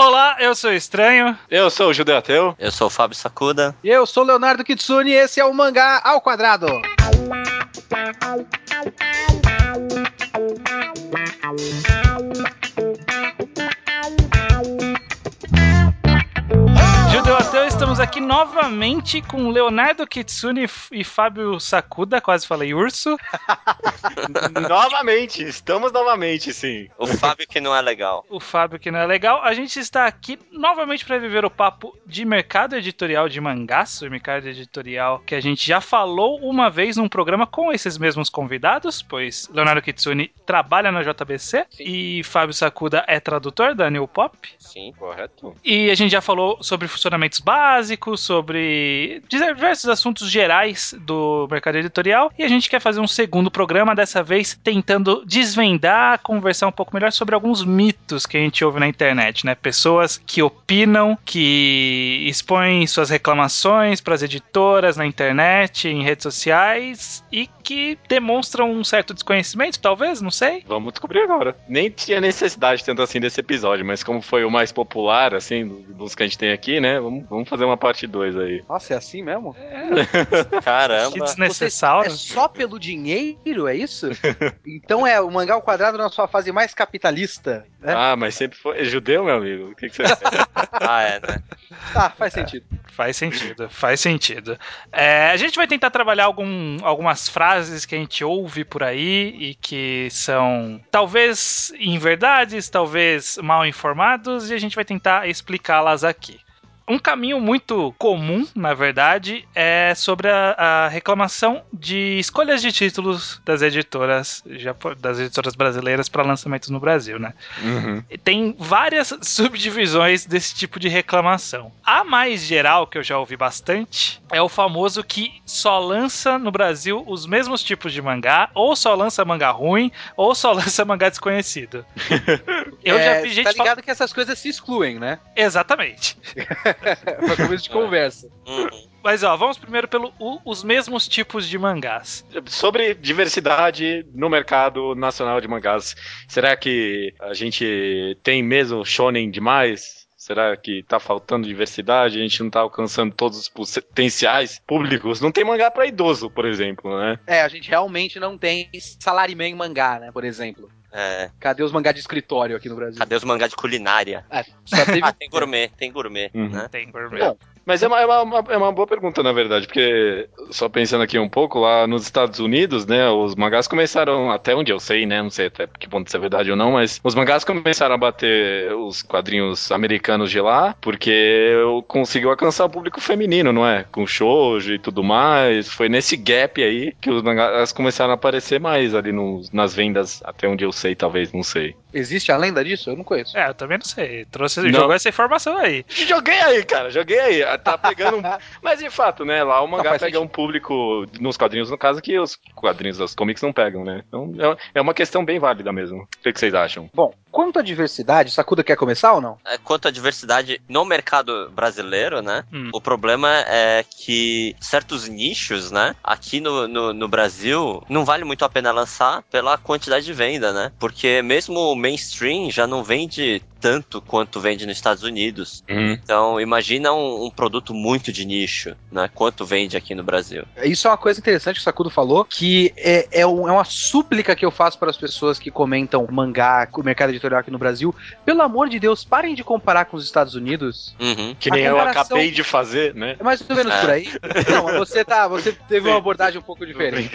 Olá, eu sou o Estranho. Eu sou o Judeu Ateu. Eu sou o Fábio Sakuda. E eu sou o Leonardo Kitsune e esse é o Mangá ao Quadrado. Estamos aqui novamente com Leonardo Kitsune e Fábio Sakuda, quase falei urso. novamente, estamos novamente, sim. O Fábio que não é legal. O Fábio que não é legal. A gente está aqui novamente para viver o papo de mercado editorial de mangás, o mercado editorial que a gente já falou uma vez num programa com esses mesmos convidados, pois Leonardo Kitsune trabalha na JBC sim. e Fábio Sakuda é tradutor da New Pop. Sim, correto. E a gente já falou sobre funcionamentos básicos, sobre diversos assuntos gerais do mercado editorial. E a gente quer fazer um segundo programa, dessa vez tentando desvendar, conversar um pouco melhor sobre alguns mitos que a gente ouve na internet, né? Pessoas que opinam, que expõem suas reclamações para as editoras na internet, em redes sociais e que demonstram um certo desconhecimento, talvez, não sei. Vamos descobrir agora. Nem tinha necessidade tanto assim desse episódio, mas como foi o mais popular, assim, dos que a gente tem aqui, né? Vamos, vamos fazer uma parte 2 aí. Nossa, é assim mesmo? É. Caramba. Que desnecessário. é só pelo dinheiro, é isso? então é o mangá ao quadrado na sua fase mais capitalista. Né? Ah, mas sempre foi. É judeu, meu amigo? O que, que você Ah, é, né? Tá, faz sentido. Faz sentido, faz sentido. É, a gente vai tentar trabalhar algum, algumas frases que a gente ouve por aí e que são talvez inverdades, talvez mal informados, e a gente vai tentar explicá-las aqui. Um caminho muito comum, na verdade, é sobre a, a reclamação de escolhas de títulos das editoras, das editoras brasileiras para lançamentos no Brasil, né? Uhum. Tem várias subdivisões desse tipo de reclamação. A mais geral, que eu já ouvi bastante, é o famoso que só lança no Brasil os mesmos tipos de mangá, ou só lança mangá ruim, ou só lança mangá desconhecido. eu é, já vi gente. Tá ligado fal... que essas coisas se excluem, né? Exatamente. Foi começo de conversa. Uhum. Mas ó, vamos primeiro pelos os mesmos tipos de mangás. Sobre diversidade no mercado nacional de mangás, será que a gente tem mesmo shonen demais? Será que tá faltando diversidade? A gente não tá alcançando todos os potenciais públicos? Não tem mangá para idoso, por exemplo, né? É, a gente realmente não tem salaryman mangá, né, por exemplo. É. Cadê os mangá de escritório aqui no Brasil? Cadê os mangá de culinária? É, teve... ah, tem gourmet, tem gourmet. Uhum. Né? Tem gourmet. Bom, mas é uma, é, uma, é uma boa pergunta, na verdade, porque só pensando aqui um pouco, lá nos Estados Unidos, né, os mangás começaram, até onde eu sei, né, não sei até que ponto isso é verdade ou não, mas os mangás começaram a bater os quadrinhos americanos de lá, porque conseguiu alcançar o público feminino, não é? Com shoujo e tudo mais, foi nesse gap aí que os mangás começaram a aparecer mais ali nos, nas vendas, até onde eu sei, talvez, não sei. Existe a lenda disso? Eu não conheço. É, eu também não sei. Trouxe, não. jogou essa informação aí. Joguei aí, cara, joguei aí. Tá pegando. Mas de fato, né? Lá o mangá pega sentido. um público nos quadrinhos, no caso, que os quadrinhos das comics não pegam, né? Então é, é uma questão bem válida mesmo. O que, que vocês acham? Bom, quanto à diversidade, Sakuda quer começar ou não? É, quanto à diversidade no mercado brasileiro, né? Hum. O problema é que certos nichos, né? Aqui no, no, no Brasil, não vale muito a pena lançar pela quantidade de venda, né? Porque mesmo mainstream já não vende tanto quanto vende nos Estados Unidos. Uhum. Então, imagina um, um, produto muito de nicho, né? Quanto vende aqui no Brasil. Isso é uma coisa interessante que o Sakudo falou, que é, é, um, é uma súplica que eu faço para as pessoas que comentam mangá, o mercado editorial aqui no Brasil. Pelo amor de Deus, parem de comparar com os Estados Unidos. Uhum. Que nem comparação... eu acabei de fazer, né? É mais ou menos é. por aí. Não, você tá, você teve uma abordagem um pouco diferente.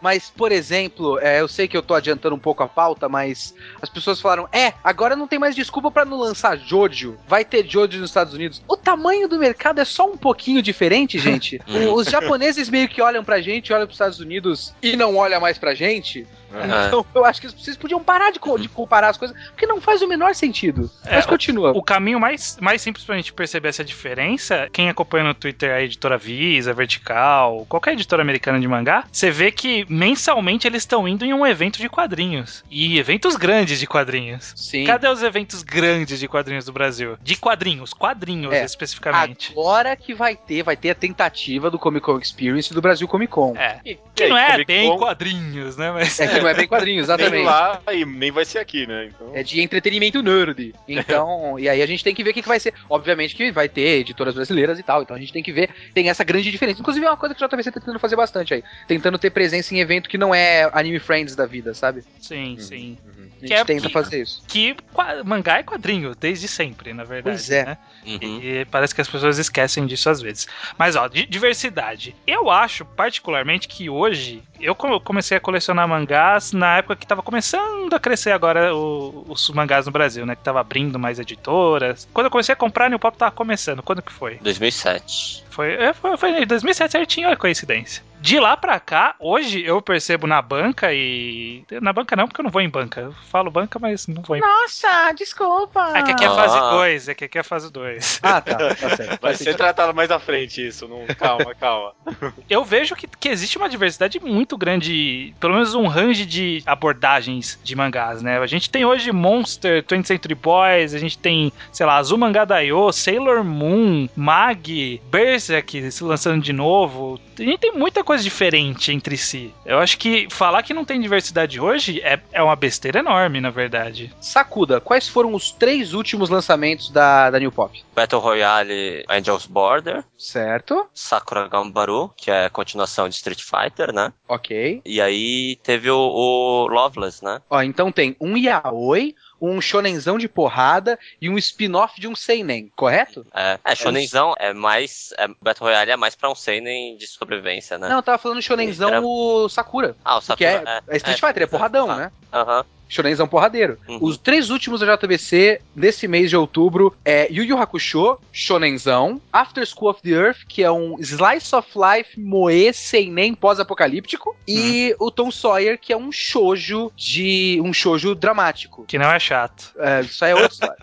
Mas, por exemplo, é, eu sei que eu tô adiantando um pouco a pauta, mas as pessoas falaram: é, agora não tem mais desculpa para não lançar Jojo. Vai ter Jojo nos Estados Unidos. O tamanho do mercado é só um pouquinho diferente, gente. Os japoneses meio que olham pra gente, olham pros Estados Unidos e não olham mais pra gente. Uhum. Então eu acho que vocês podiam parar de, de, comparar as coisas, porque não faz o menor sentido. É, Mas continua. O, o, caminho mais, mais simples pra gente perceber essa diferença, quem acompanha no Twitter a editora Visa, Vertical, qualquer editora americana de mangá, você vê que mensalmente eles estão indo em um evento de quadrinhos. E eventos grandes de quadrinhos. Sim. Cadê os eventos grandes de quadrinhos do Brasil. De quadrinhos, quadrinhos é. especificamente. Agora que vai ter, vai ter a tentativa do Comic Con Experience do Brasil Comic Con. É. E, que não é bem quadrinhos, né? Mas... É que não é bem quadrinhos, exatamente. Nem lá e nem vai ser aqui, né? Então... É de entretenimento nerd. Então, e aí a gente tem que ver o que, que vai ser. Obviamente que vai ter editoras brasileiras e tal, então a gente tem que ver. Tem essa grande diferença. Inclusive é uma coisa que o JVC tá tentando fazer bastante aí. Tentando ter presença em evento que não é anime friends da vida, sabe? Sim, uhum, sim. Uhum. A gente que é, tenta que, fazer isso. Que mangá é quadrinho, desde sempre, na verdade. Pois é. Né? Uhum. E parece que as pessoas esquecem disso às vezes. Mas, ó, diversidade. Eu acho, particularmente, que hoje. Eu comecei a colecionar mangás na época que tava começando a crescer agora o, os mangás no Brasil, né? Que tava abrindo mais editoras. Quando eu comecei a comprar, New Pop tava começando. Quando que foi? 2007. Foi, é, foi, foi em 2007 certinho, olha a coincidência. De lá pra cá, hoje eu percebo na banca e. Na banca não, porque eu não vou em banca. Eu falo banca, mas não vou em Nossa, desculpa! É que aqui é fase 2, ah. é que aqui é fase 2. Ah, tá, tá certo. Vai ser tratado mais à frente isso, não... calma, calma. Eu vejo que, que existe uma diversidade muito grande, pelo menos um range de abordagens de mangás, né? A gente tem hoje Monster, 20th Century Boys, a gente tem, sei lá, Azul Mangá Sailor Moon, Mag, Berserk se lançando de novo. A gente tem muita coisa diferente entre si. Eu acho que falar que não tem diversidade hoje é, é uma besteira enorme, na verdade. Sakuda, quais foram os três últimos lançamentos da, da New Pop? Battle Royale Angels Border. Certo. Sakura Gambaru, que é a continuação de Street Fighter, né? Ok. E aí teve o, o Loveless, né? Ó, então tem um Yaoi, um shonenzão de porrada e um spin-off de um seinen, correto? É, é shonenzão é mais é, Battle Royale é mais para um seinen de sobrevivência, né? Não, eu tava falando shonenzão Era... o Sakura. Ah, o Sakura. Que é, é, é Street Fighter, é porradão, né? Aham. Uh -huh. Shonenzão porradeiro. Uhum. Os três últimos da JBC desse mês de outubro é Yu Yu Hakusho, Shonenzão, After School of the Earth, que é um slice of life moe seinen pós-apocalíptico, uhum. e o Tom Sawyer, que é um shoujo de um shoujo dramático. Que não é chato. É, isso aí é outra história.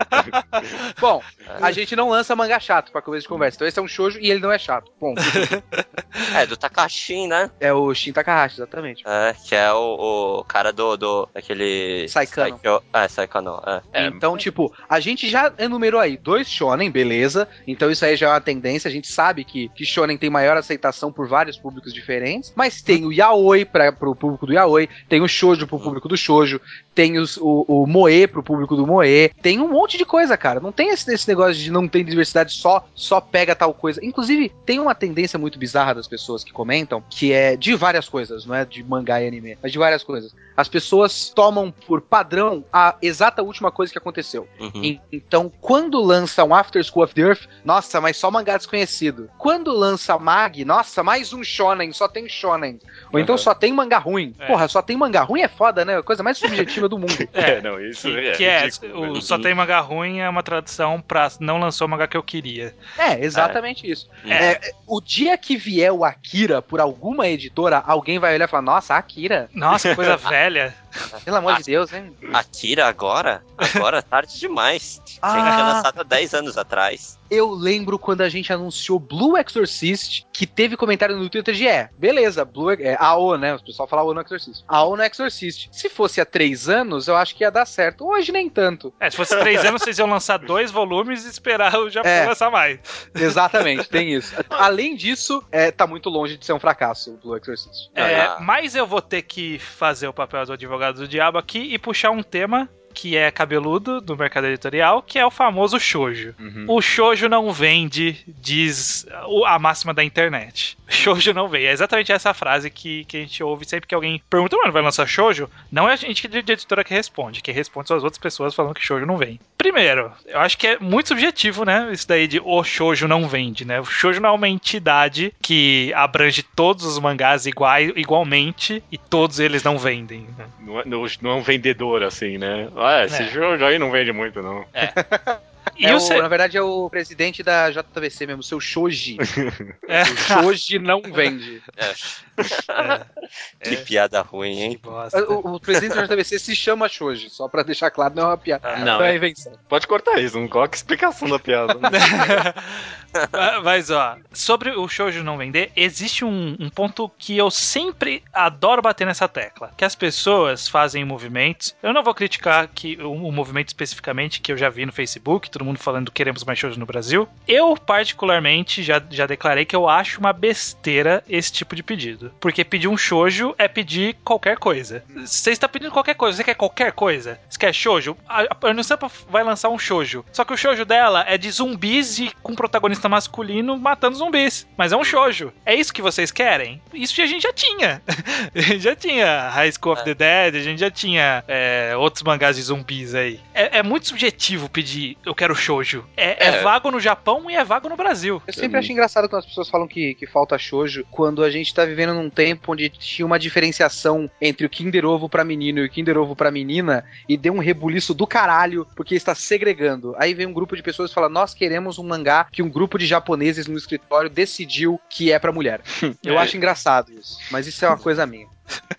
Bom, a gente não lança mangá chato pra começo de conversa. Então esse é um shoujo e ele não é chato. Bom. é, do Takashi, né? É o Shin Takahashi, exatamente. É, que é o, o cara do, do aquele Saikano. É, Saikano. É. é. Então, tipo, a gente já enumerou aí dois shonen, beleza. Então isso aí já é uma tendência. A gente sabe que, que shonen tem maior aceitação por vários públicos diferentes. Mas tem o yaoi para pro público do yaoi, tem o shoujo pro público do shoujo, tem os, o, o moe pro público do moe. Tem um monte de coisa, cara. Não tem esse, esse negócio de não ter diversidade só só pega tal coisa. Inclusive, tem uma tendência muito bizarra das pessoas que comentam, que é de várias coisas, não é de mangá e anime, mas de várias coisas. As pessoas tomam por padrão a exata última coisa que aconteceu. Uhum. Então, quando lança um After School of the Earth, nossa, mas só mangá desconhecido. Quando lança Mag, nossa, mais um shonen, só tem shonen. Ou então só tem mangá ruim. É. Porra, só tem mangá ruim é foda, né? A coisa mais subjetiva do mundo. É, não, isso que, é. Que é, ridículo, o, só tem mangá ruim é uma tradução pra não lançou o mangá que eu queria. É, exatamente é. isso. É. é. o dia que vier o Akira por alguma editora, alguém vai olhar e falar: Nossa, Akira. Nossa, que coisa velha. Pelo amor a, de Deus, hein? Akira agora? Agora, tarde demais. Ah. Tinha que ter lançado há 10 anos atrás. Eu lembro quando a gente anunciou Blue Exorcist, que teve comentário no Twitter de é, beleza, Blue é, AO, né? O pessoal fala AO no Exorcist. AO no Exorcist. Se fosse há três anos, eu acho que ia dar certo. Hoje nem tanto. É, se fosse três anos, vocês iam lançar dois volumes e esperar o Japão é, lançar mais. Exatamente, tem isso. Além disso, é, tá muito longe de ser um fracasso o Blue Exorcist. É, ah. mas eu vou ter que fazer o papel do advogado do diabo aqui e puxar um tema que é cabeludo do mercado editorial, que é o famoso shoujo. Uhum. O shoujo não vende, diz a máxima da internet. Shoujo não vende. É exatamente essa frase que, que a gente ouve sempre que alguém pergunta, mano, vai lançar shoujo? Não é a gente de editora que responde. Quem responde são as outras pessoas falando que shoujo não vem. Primeiro, eu acho que é muito subjetivo, né? Isso daí de o shoujo não vende, né? O shoujo não é uma entidade que abrange todos os mangás igual, igualmente e todos eles não vendem. Né? Não, é, não é um vendedor assim, né? Ah, esse é. jogo aí não vende muito, não. É. É o, Na verdade, é o presidente da JVC mesmo, seu Shoji. É. O Shoji não vende. É. Que piada ruim, hein? O, o, presidente da JVC se chama Shoji, só pra deixar claro, não é uma piada. Ah, não, é invenção. Pode cortar isso, não coloca explicação da piada. Mas, ó, sobre o shoujo não vender, existe um, um, ponto que eu sempre adoro bater nessa tecla, que as pessoas fazem movimentos. Eu não vou criticar que o, o movimento especificamente que eu já vi no Facebook, todo mundo falando queremos mais shoujo no Brasil. Eu, particularmente, já, já declarei que eu acho uma besteira esse tipo de pedido. Porque pedir um shoujo é pedir qualquer coisa. Você está pedindo qualquer coisa, você quer qualquer coisa? Você quer shoujo? A, a Unisapa vai lançar um shoujo. Só que o shoujo dela é de zumbis e com protagonista masculino matando zumbis. Mas é um shoujo. É isso que vocês querem? Isso a gente já tinha. a gente já tinha High School of é. the Dead, a gente já tinha é, outros mangás de zumbis aí. É, é, muito subjetivo pedir eu quero shoujo. É, é, é, vago no Japão e é vago no Brasil. Eu sempre acho engraçado quando as pessoas falam que, que falta shoujo, quando a gente tá vivendo num tempo onde tinha uma diferenciação entre o Kinder Ovo pra menino e o Kinder Ovo pra menina e deu um rebuliço do caralho porque está segregando. Aí vem um grupo de pessoas e fala: Nós queremos um mangá que um grupo de japoneses no escritório decidiu que é pra mulher. Eu é. acho engraçado isso, mas isso é uma coisa minha.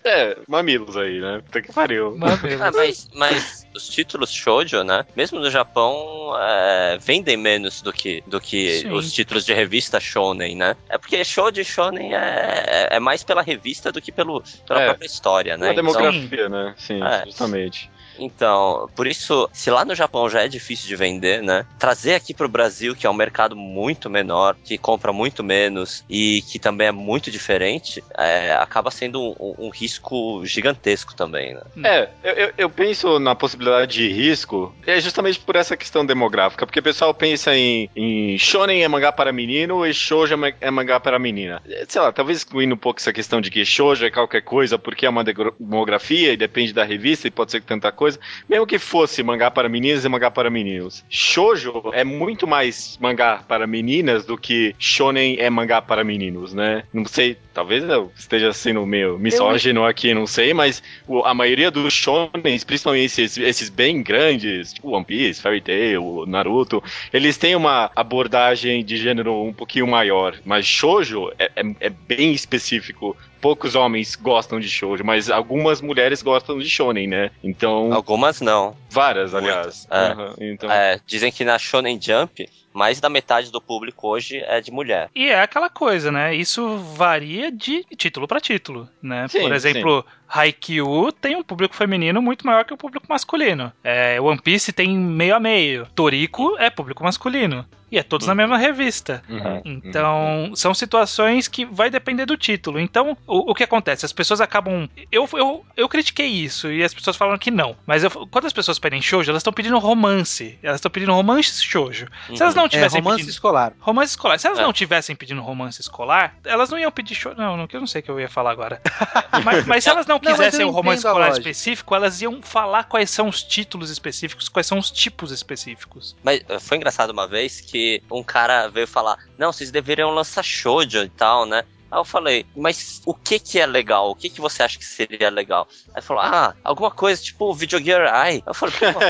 É, mamilos aí, né? Puta que pariu. Ah, mas, mas os títulos shoujo, né? Mesmo no Japão, é, vendem menos do que, do que os títulos de revista shonen, né? É porque shoujo e shonen é, é mais pela revista do que pelo, pela é, própria história, né? A demografia, então, né? Sim, é. justamente. Então, por isso, se lá no Japão já é difícil de vender, né? Trazer aqui pro Brasil, que é um mercado muito menor, que compra muito menos e que também é muito diferente, é, acaba sendo um, um, risco gigantesco também, né? É, eu, eu, penso na possibilidade de risco é justamente por essa questão demográfica, porque o pessoal pensa em, em shonen é mangá para menino e shoujo é, é mangá para menina. Sei lá, talvez excluindo um pouco essa questão de que shoujo é qualquer coisa porque é uma demografia e depende da revista e pode ser que tanta coisa coisa. Mesmo que fosse mangá para meninas e mangá para meninos. Shoujo é muito mais mangá para meninas do que shonen é mangá para meninos, né? Não sei, talvez eu esteja sendo meio misógino eu... aqui, não sei, mas a maioria dos shonens, principalmente esses, esses bem grandes, tipo One Piece, Fairy Tail, Naruto, eles têm uma abordagem de gênero um pouquinho maior, mas shoujo é, é, é bem específico poucos homens gostam de shoujo, mas algumas mulheres gostam de shonen, né? Então. Algumas não. Várias, aliás. É. Uhum, então... É, dizem que na Shonen Jump mais da metade do público hoje é de mulher. E é aquela coisa, né? Isso varia de título para título, né? Sim, Por exemplo, sim. Haikyuu tem um público feminino muito maior que o público masculino. É, One Piece tem meio a meio. Toriko é público masculino. E é todos uhum. na mesma revista. Uhum. Então, uhum. são situações que vai depender do título. Então, o, o que acontece? As pessoas acabam. Eu, eu, eu critiquei isso e as pessoas falam que não. Mas eu, quando as pessoas pedem shoujo, elas estão pedindo romance. Elas estão pedindo romance shoujo. Se elas não tivessem. É, romance pedindo... escolar. Romance escolar. Se elas é. não tivessem pedindo romance escolar, elas não iam pedir shoujo. Não, não, que eu não sei o que eu ia falar agora. mas, mas, se elas não quisessem um romance escolar específico, elas iam falar quais são os títulos específicos, quais são os tipos específicos. Mas eh, foi engraçado uma vez que um cara veio falar: Não, vocês deveriam lançar shoujo e tal, né? Aí eu falei, mas o que que é legal? O que que você acha que seria legal? Aí ele falou, ah, alguma coisa tipo Video Gear Eye. Eu falei, pô,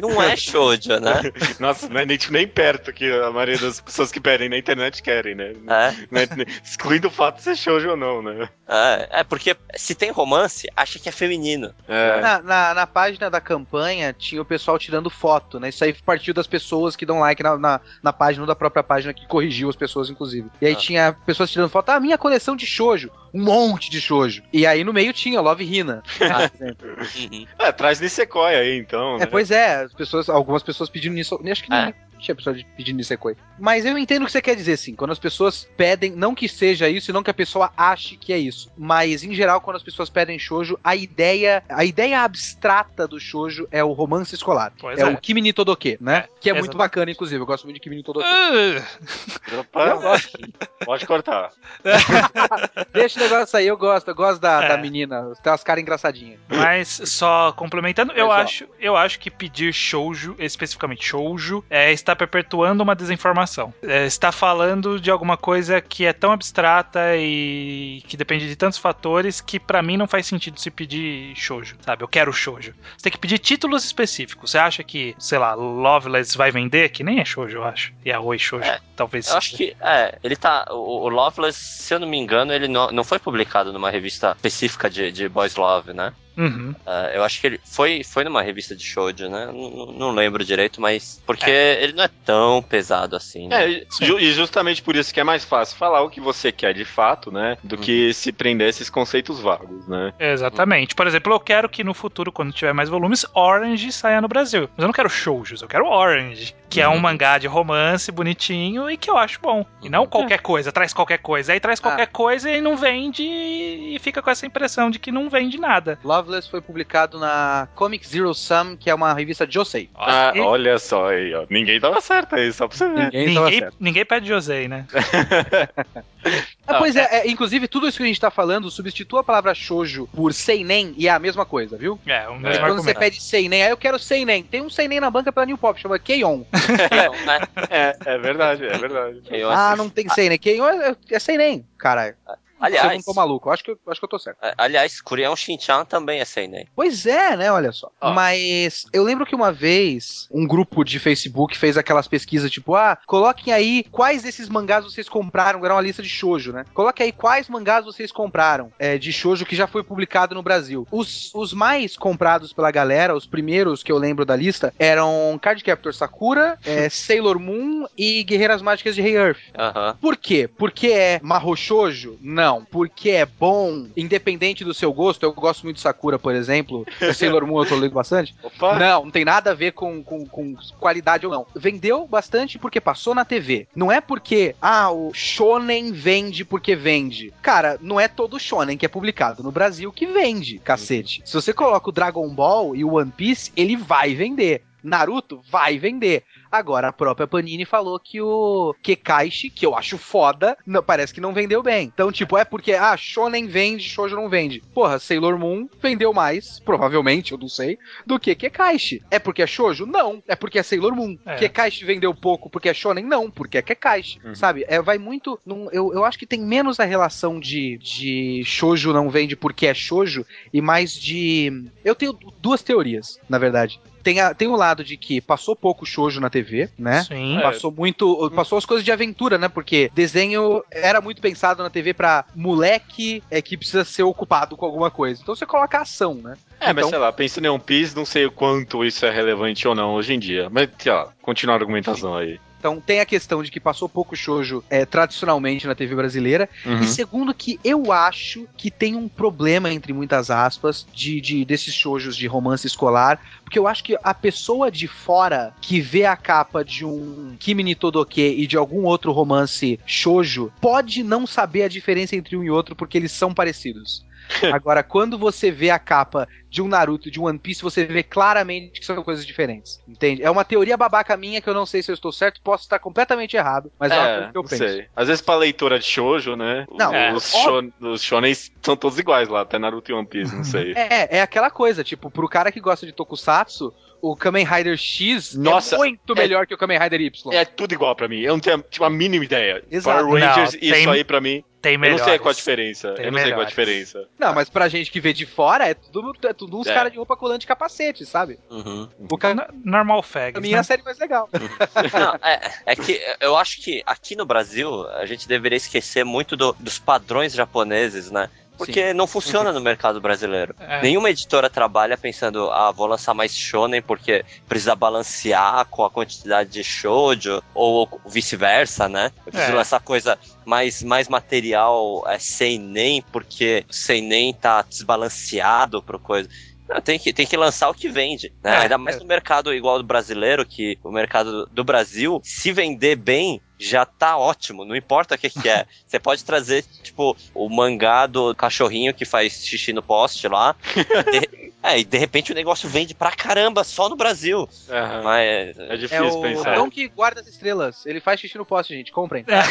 não é shoujo, né? Nossa, não é nem, nem perto que a maioria das pessoas que pedem na internet querem, né? É. é excluindo o fato de ser shoujo ou não, né? É, é, porque se tem romance, acha que é feminino. É. Na, na, na, página da campanha tinha o pessoal tirando foto, né? Isso aí partiu das pessoas que dão like na, na, na página ou da própria página que corrigiu as pessoas, inclusive. E aí ah. tinha pessoas tirando foto, ah, minha minha coleção de shoujo. Um monte de shoujo. E aí no meio tinha Love Hina. é, traz Nisekoi aí, então. É, né? pois é, as pessoas, algumas pessoas pedindo nisso. Acho que é tinha pessoa pedindo Nisekoi. Mas eu entendo o que você quer dizer, sim. Quando as pessoas pedem, não que seja isso, e não que a pessoa ache que é isso. Mas, em geral, quando as pessoas pedem shoujo, a ideia, a ideia abstrata do shoujo é o romance escolar. Pois é, é, o Kimi ni Todoke, né? É, que é muito bacana, inclusive. Eu gosto muito de Kimi ni Todoke. Eu gosto. Pode cortar. Deixa o negócio aí, eu gosto. Eu gosto da, é. da menina. Tem umas caras engraçadinhas. Mas, só complementando, eu, acho, eu acho que pedir shoujo, especificamente shoujo, é estar está perpetuando uma desinformação. É, está falando de alguma coisa que é tão abstrata e que depende de tantos fatores que para mim não faz sentido se pedir shoujo, sabe? Eu quero shoujo. Você tem que pedir títulos específicos. Você acha que, sei lá, Loveless vai vender? Que nem é shoujo, eu acho. E a Oi shoujo, é, talvez. Eu acho que, é, ele tá, o, o, Loveless, se eu não me engano, ele não, não foi publicado numa revista específica de, de Boys Love, né? Uhum. Uh, eu acho que ele foi, foi numa revista de shoujo, né? Não, não lembro direito, mas porque é. ele não é tão pesado assim. Né? É, ju e justamente por isso que é mais fácil falar o que você quer de fato, né? Do uhum. que se prender a esses conceitos vagos, né? Exatamente. Por exemplo, eu quero que no futuro, quando tiver mais volumes, Orange saia no Brasil. Mas eu não quero shoujos, eu quero Orange, que uhum. é um uhum. mangá de romance bonitinho e que eu acho bom. E não uhum. qualquer coisa, traz qualquer coisa. Aí traz ah. qualquer ah. coisa e não vende e fica com essa impressão de que não vende nada. Loveless foi publicado na Comic Zero Sum, que é uma revista Josei. Ah, olha só aí, ó. Ninguém tava certo aí, só pra você ver. Ninguém, ninguém, ninguém pede Josei, né? ah, pois é, é, inclusive tudo isso que a gente tá falando substitua a palavra shoujo por seinen e é a mesma coisa, viu? É, o mesmo é. Quando você pede seinen, aí eu quero seinen. Tem um seinen na banca pela New Pop, chama Keion. é, é verdade, é verdade. Ah, não tem seinen. Keion é, é seinen, caralho. Aliás, eu não tô maluco, acho que, acho que eu tô certo. Aliás, Curião Shinchan também é seinen. Pois é, né? Olha só. Oh. Mas eu lembro que uma vez um grupo de Facebook fez aquelas pesquisas tipo, ah, coloquem aí quais desses mangás vocês compraram, era uma lista de shoujo, né? Coloque aí quais mangás vocês compraram é, de shoujo que já foi publicado no Brasil. Os, os mais comprados pela galera, os primeiros que eu lembro da lista, eram Card Captor Sakura, é, Sailor Moon e Guerreiras Mágicas de Rei Earth. Uh -huh. Por quê? Porque é marro shoujo? Não não, porque é bom, independente do seu gosto. Eu gosto muito de Sakura, por exemplo. Sailor Moon eu tô lendo bastante. Opa. Não, não tem nada a ver com, com, com qualidade ou não. Vendeu bastante porque passou na TV. Não é porque, ah, o Shonen vende porque vende. Cara, não é todo Shonen que é publicado no Brasil que vende, cacete. Se você coloca o Dragon Ball e o One Piece, ele vai vender. Naruto vai vender. Agora, a própria Panini falou que o Kekaishi, que eu acho foda, não, parece que não vendeu bem. Então, tipo, é porque, ah, Shonen vende, Shoujo não vende. Porra, Sailor Moon vendeu mais, provavelmente, eu não sei, do que Kekaishi. É porque é Shoujo? Não. É porque é Sailor Moon. É. Kekaishi vendeu pouco porque é Shonen? Não, porque é Kekaishi. Uhum. Sabe? É, vai muito. Num, eu, eu acho que tem menos a relação de, de Shoujo não vende porque é Shoujo e mais de. Eu tenho duas teorias, na verdade tem, a, tem o lado de que passou pouco shoujo na TV, né? Sim. Passou é. muito. Passou as coisas de aventura, né? Porque desenho era muito pensado na TV pra moleque é, que precisa ser ocupado com alguma coisa. Então você coloca ação, né? É, então, mas sei lá, pensando em One Piece, não sei o quanto isso é relevante ou não hoje em dia. Mas, sei lá, continua a argumentação aí. Então tem a questão de que passou pouco shoujo é, tradicionalmente na TV brasileira. Uhum. E segundo que eu acho que tem um problema, entre muitas aspas, de, de desses shoujos de romance escolar. Porque eu acho que a pessoa de fora que vê a capa de um Kimi ni Todoke e de algum outro romance shoujo pode não saber a diferença entre um e outro porque eles são parecidos. Agora, quando você vê a capa de um Naruto e de um One Piece, você vê claramente que são coisas diferentes. Entende? É uma teoria babaca minha que eu não sei se eu estou certo, posso estar completamente errado, mas é, é uma coisa que eu penso. Sei. Às vezes pra leitora de shoujo, né? Não, é, os, shon, os shonens são todos iguais lá, até Naruto e One Piece, não sei. É, é aquela coisa, tipo, pro cara que gosta de tokusatsu, o Kamen Rider X é Nossa, é muito melhor que o Kamen Rider Y. É tudo igual pra mim. Eu não tenho tipo, a mínima ideia. Exato. Power Rangers, não, tem, isso aí pra mim. Tem melhores. Eu não sei qual a diferença. Tem eu não melhores. sei qual a diferença. Não, mas pra gente que vê de fora, é tudo, é tudo uns é. caras de roupa colante e capacete, sabe? Uhum. O ca... Normal fag. A minha né? é a série mais legal. Não, é, é, que eu acho que aqui no Brasil a gente deveria esquecer muito do, dos padrões japoneses, né? Porque Sim. não funciona no mercado brasileiro. É. Nenhuma editora trabalha pensando, ah, vou lançar mais shonen porque precisa balancear com a quantidade de shoujo, ou vice-versa, né? Eu preciso é. lançar coisa mais, mais material é, sem nem, porque sem nem tá desbalanceado pro coisa. Não, tem, que, tem que lançar o que vende. Né? É, Ainda mais é. no mercado igual do brasileiro, que o mercado do Brasil, se vender bem, já tá ótimo, não importa o que, que é. Você pode trazer, tipo, o mangá do cachorrinho que faz xixi no poste lá. de, é, e de repente o negócio vende pra caramba só no Brasil. Uhum. Mas, é difícil é o pensar. O que guarda as estrelas. Ele faz xixi no poste, gente. Comprem. É.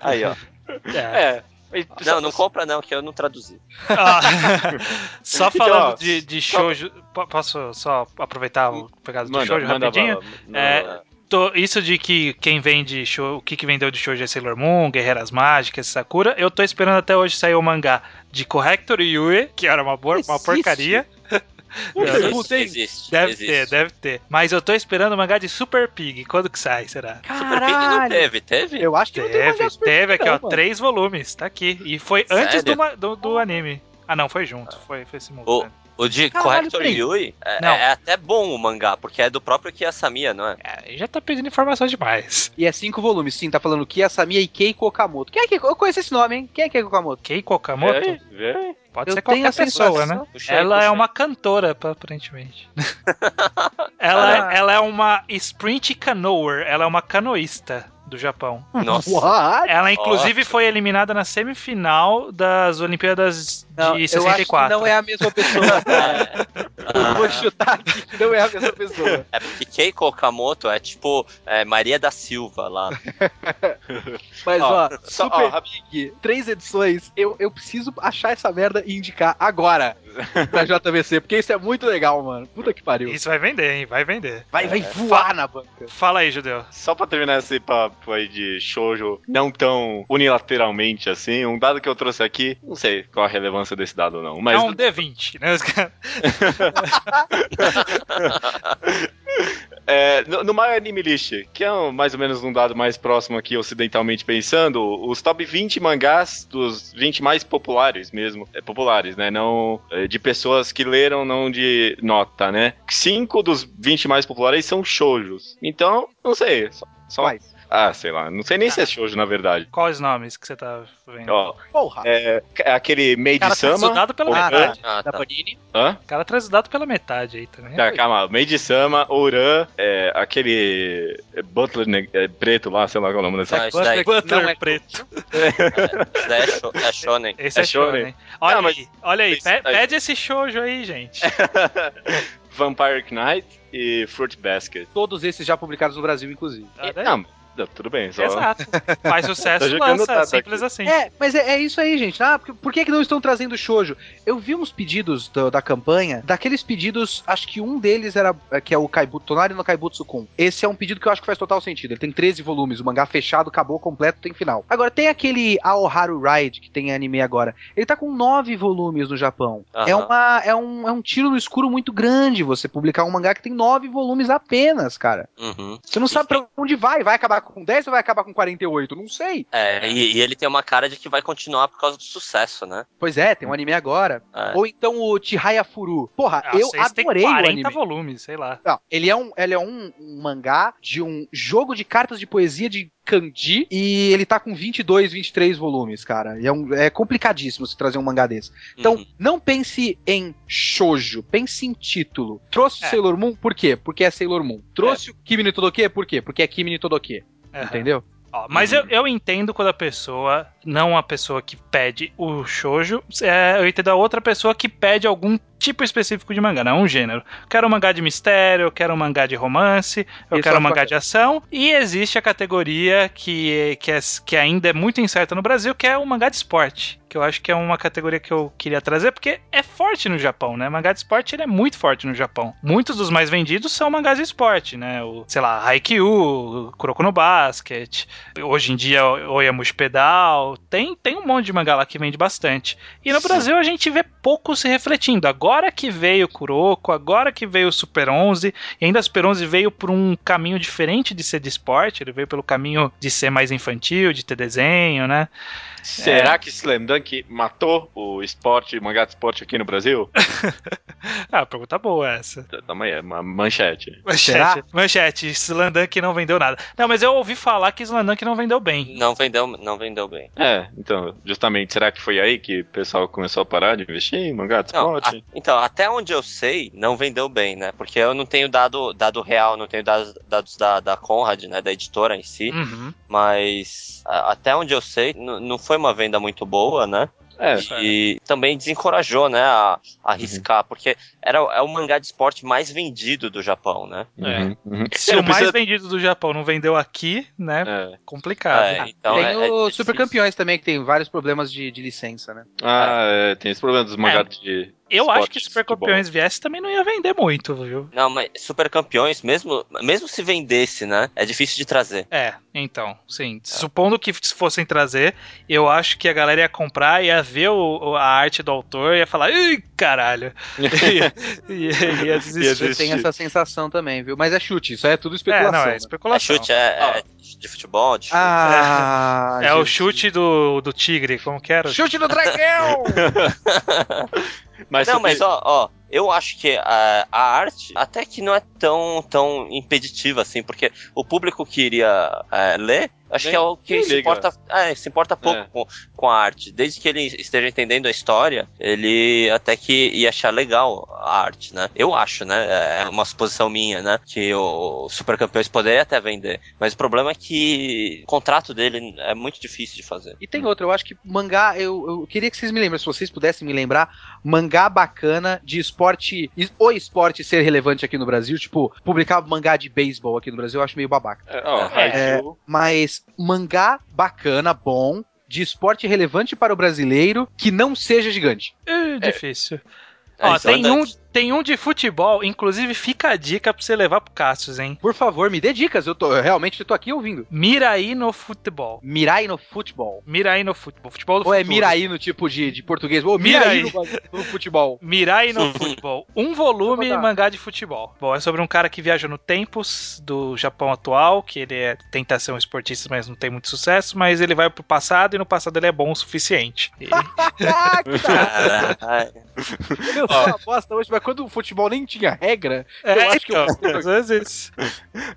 Aí, ó. É. Não, não compra não, que eu não traduzi. Ah, só então, falando de, de shoujo, posso só aproveitar o pegado do shoujo rapidinho? É, tô, isso de que quem vende show, o que, que vendeu de shoujo é Sailor Moon, Guerreiras Mágicas, Sakura, eu tô esperando até hoje sair o mangá de Corrector Yue, que era uma, uma porcaria. Existe, deve existe. ter, deve ter. Mas eu tô esperando o mangá de Super Pig. Quando que sai, será? Caralho. Super Pig não teve, teve? Eu acho que teve, não teve. Teve aqui, não, ó, mano. três volumes, tá aqui. E foi Sério? antes do, do, do, anime. Ah, não, foi junto, foi, foi simultâneo. O de Caralho, Corrector Yui é, é, até bom o mangá, porque é do próprio Kiyasamiya, não é? É, já tá pedindo informação demais. E é cinco volumes, sim, tá falando Kiyasamiya e Keiko Okamoto. Quem é que Eu conheço esse nome, hein? Quem é Keiko Okamoto? Keiko Okamoto? É, é. Pode eu ser qualquer pessoa, né? Puxei, ela puxei. é uma cantora, aparentemente. ela, ah. ela é uma sprint canoer, ela é uma canoísta do Japão. Nossa. What? Ela, inclusive, foi eliminada na semifinal das Olimpíadas não, de 64. Eu acho que não é a mesma pessoa, cara. É. Vou chutar aqui que não é a mesma pessoa. É porque Keiko Okamoto é tipo é, Maria da Silva lá. Mas, ó, ó Super ó, Big, três edições, eu, eu preciso achar essa merda e indicar agora pra JVC, porque isso é muito legal, mano. Puta que pariu. Isso vai vender, hein? Vai vender. Vai, vai é. voar na banca. Fala aí, Judeu. Só pra terminar esse papo aí de shoujo, não tão unilateralmente assim, um dado que eu trouxe aqui, não sei qual a relevância desse dado não, mas... É um D20, né? É, no, no My Anime List, que é mais ou menos um dado mais próximo aqui, ocidentalmente pensando, os top 20 mangás dos 20 mais populares mesmo, é, populares, né? Não de pessoas que leram, não de nota, né? Cinco dos 20 mais populares são shoujos. Então, não sei, só, só Quais? Ah, sei lá. Não sei nem ah. se é shoujo, na verdade. Quais nomes que você tá vendo? Ó, Porra. É, é aquele Made Sama. Cara pela metade. Ah, tá. Da Panini. Hã? O cara transudado pela metade aí também. Tá, calma. Made Sama, Ouran, é, aquele Butler é, preto lá, sei lá qual é o nome dessa. Não, Butler, Butler é preto. é, é Shonen. Esse é, é Shonen. Olha ah, aí, olha aí. Pede esse shoujo aí, gente. Vampire Knight e Fruit Basket. Todos esses já publicados no Brasil, inclusive. Ah, não, tudo bem, só... Exato. Faz sucesso, lança, simples assim. É, mas é, é, isso aí, gente. Ah, por, por que, que não estão trazendo shoujo? Eu vi uns pedidos do, da campanha, daqueles pedidos, acho que um deles era, é, que é o Kaibutsu, Tonari no Kaibutsu Kun. Esse é um pedido que eu acho que faz total sentido. Ele tem 13 volumes, o mangá fechado, acabou, completo, tem final. Agora, tem aquele Aoharu Ride, que tem anime agora. Ele tá com 9 volumes no Japão. Uhum. É, uma, é, um, é um tiro no escuro muito grande você publicar um mangá que tem 9 volumes apenas, cara. Uhum. Você não sabe pra onde vai. Vai acabar com 10 ou vai acabar com 48? Não sei. É, e, e, ele tem uma cara de que vai continuar por causa do sucesso, né? Pois é, tem um anime agora. É. Ou então o Chihaya Furu. Porra, ah, eu adorei tem 40 o anime. volumes, sei lá. Não, ele é, um, ele é um, um mangá de um jogo de cartas de poesia de kanji e ele tá com 22, 23 volumes, cara. E é, um, é complicadíssimo se trazer um mangá desse. Então, uhum. não pense em shoujo, pense em título. Trouxe é. Sailor Moon, por quê? Porque é Sailor Moon. Trouxe é. o Kimi no Todoke, por quê? Porque é Kimi no Todoke. Uhum. Entendeu? Ó, mas uhum. eu, eu entendo quando a pessoa, não a pessoa que pede o shoujo, é, eu entendo a outra pessoa que pede algum tipo específico de mangá, não é um gênero. quero um mangá de mistério, eu quero um mangá de romance, eu Isso quero um mangá de ação. E existe a categoria que, que, é, que ainda é muito incerta no Brasil, que é o mangá de esporte que eu acho que é uma categoria que eu queria trazer, porque é forte no Japão, né? Mangá de esporte ele é muito forte no Japão. Muitos dos mais vendidos são mangás de esporte, né? O, sei lá, Haikyuu, Kuroko no Basket, hoje em dia Oyamushi Pedal, tem, tem um monte de mangá lá que vende bastante. E no Sim. Brasil a gente vê pouco se refletindo. Agora que veio Kuroko, agora que veio o Super 11, e ainda o Super 11 veio por um caminho diferente de ser de esporte, ele veio pelo caminho de ser mais infantil, de ter desenho, né? Será é. que Slam Dunk matou o esporte, o mangá de esporte aqui no Brasil? ah, pergunta boa essa. Tamanho é uma manchete. Manchete. Manchete. Slam Dunk não vendeu nada. Não, mas eu ouvi falar que Slam Dunk não vendeu bem. Não vendeu, não vendeu bem. É, então, justamente, será que foi aí que o pessoal começou a parar de investir em mangá de esporte? Não, a, então, até onde eu sei, não vendeu bem, né? Porque eu não tenho dado, dado real, não tenho dados, dados da, da Conrad, né? Da editora em si. Uhum. Mas a, até onde eu sei, não foi uma venda muito boa, né? É, e é. também desencorajou, né, a, a arriscar, uhum. porque era é o mangá de esporte mais vendido do Japão, né? É. Uhum. uhum. Se o mais vendido do Japão não vendeu aqui, né? É. Complicado. É, então tem é, o Super Campeões também, que tem vários problemas de, de licença, né? Ah, tem esse problema dos mangás de eu acho que Super Campeões viesse também não ia vender muito, viu? Não, mas Super Campeões, mesmo, mesmo se vendesse, né? É difícil de trazer. É, então, sim. É. Supondo que fossem trazer, eu acho que a galera ia comprar, ia ver o, a arte do autor, ia falar, ih, caralho. ia, ia, ia desistir. Tem essa sensação também, viu? Mas é chute, isso é tudo especulação. É, não, é né? especulação. É chute, é, é de futebol, de chute. Ah, é, é o chute do, do tigre, como que era? Chute do dragão! Mas não, mas ó, ó, eu acho que a, a arte até que não é tão, tão impeditiva assim, porque o público que iria é, ler Acho nem, que é o que se importa, é, se importa pouco é. com, com a arte. Desde que ele esteja entendendo a história, ele até que ia achar legal a arte, né? Eu acho, né? É uma suposição minha, né? Que o Super Campeões poderia até vender. Mas o problema é que o contrato dele é muito difícil de fazer. E tem outro, eu acho que mangá, eu, eu queria que vocês me lembrem, se vocês pudessem me lembrar, mangá bacana de esporte, o esporte ser relevante aqui no Brasil, tipo, publicar mangá de beisebol aqui no Brasil, eu acho meio babaca. É, ó, é, mas mangá bacana, bom, de esporte relevante para o brasileiro que não seja gigante. É difícil. É, Ó, tem um, tem um de futebol, inclusive fica a dica pra você levar pro Cassius, hein? Por favor, me dê dicas, eu, tô, eu realmente tô aqui ouvindo. Miraí no futebol. Mirai no futebol. Mirai no futebol. futebol do Ou é futuro. é Miraí no tipo de, de português? Ou Miraí, Miraí no, no, futebol. Mirai no futebol. Um volume mangá de futebol. Bom, é sobre um cara que viaja no tempos do Japão atual, que ele é, tenta ser um esportista, mas não tem muito sucesso, mas ele vai pro passado e no passado ele é bom o suficiente. E... eu sou uma bosta hoje, quando o futebol nem tinha regra, é, eu acho que eu. Então, às vezes.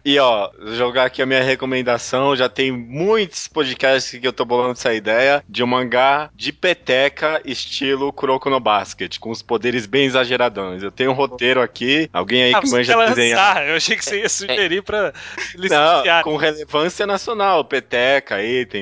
E ó, jogar aqui a minha recomendação, já tem muitos podcasts que eu tô bolando essa ideia de um mangá de peteca estilo Kuroko no Basket, com os poderes bem exageradões. Eu tenho um roteiro aqui, alguém aí ah, que manja desenhar. Eu achei que você ia sugerir pra licenciar. Não, com relevância nacional, peteca aí, tem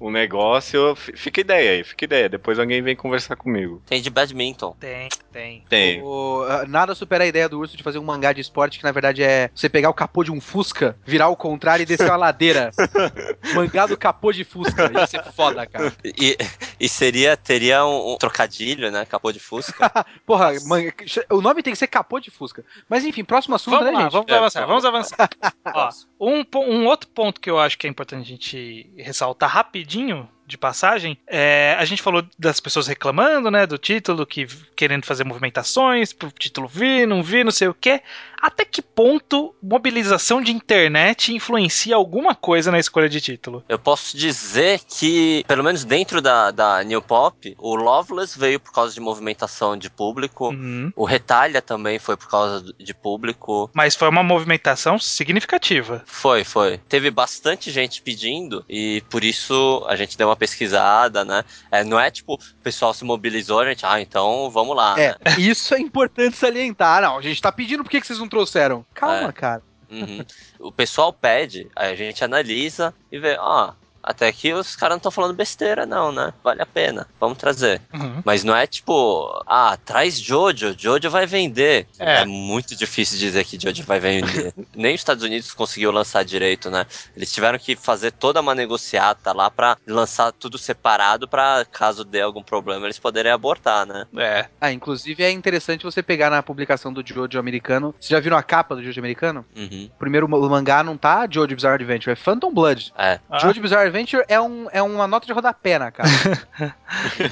um negócio. Fica ideia aí, fica ideia. Depois alguém vem conversar comigo. Tem de badminton. Tem, tem. Tem. O, nada supera a ideia do urso de fazer um mangá de esporte que na verdade é você pegar o capô de um Fusca, virar o contrário e descer uma ladeira. mangá do capô de Fusca. Ia ser foda, cara. E, e seria, teria um, um trocadilho, né? Capô de Fusca. Porra, man, o nome tem que ser capô de Fusca. Mas enfim, próximo assunto, vamos né, lá, gente? Vamos é, avançar, vamos avançar. Ó, um, um outro ponto que eu acho que é importante a gente ressaltar rapidinho de passagem, é, a gente falou das pessoas reclamando, né, do título, que querendo fazer movimentações pro título vir, não vir, não sei o quê. Até que ponto mobilização de internet influencia alguma coisa na escolha de título? Eu posso dizer que, pelo menos dentro da, da New Pop, o Loveless veio por causa de movimentação de público, uhum. o Retalha também foi por causa de público. Mas foi uma movimentação significativa. Foi, foi. Teve bastante gente pedindo e por isso a gente deu uma pesquisada, né? É, não é tipo, o pessoal se mobilizou, a gente, ah, então vamos lá. É, né? isso é importante salientar. Não, a gente tá pedindo, por que, que vocês não trouxeram? Calma, é. cara. Uhum. O pessoal pede, a gente analisa e vê, ó, ah, até que os caras não estão falando besteira, não, né? Vale a pena. Vamos trazer. Uhum. Mas não é tipo, ah, traz Jojo, Jojo vai vender. É, é muito difícil dizer que Jojo vai vender. Nem os Estados Unidos conseguiu lançar direito, né? Eles tiveram que fazer toda uma negociata lá para lançar tudo separado para caso dê algum problema eles poderem abortar, né? É. Ah, inclusive é interessante você pegar na publicação do Jojo americano. Vocês já viram a capa do Jojo americano? Uhum. Primeiro o mangá não tá Jojo Bizarre Adventure, é Phantom Blood. É. Ah. Jojo Bizarre Adventure é, um, é uma nota de rodapé na cara.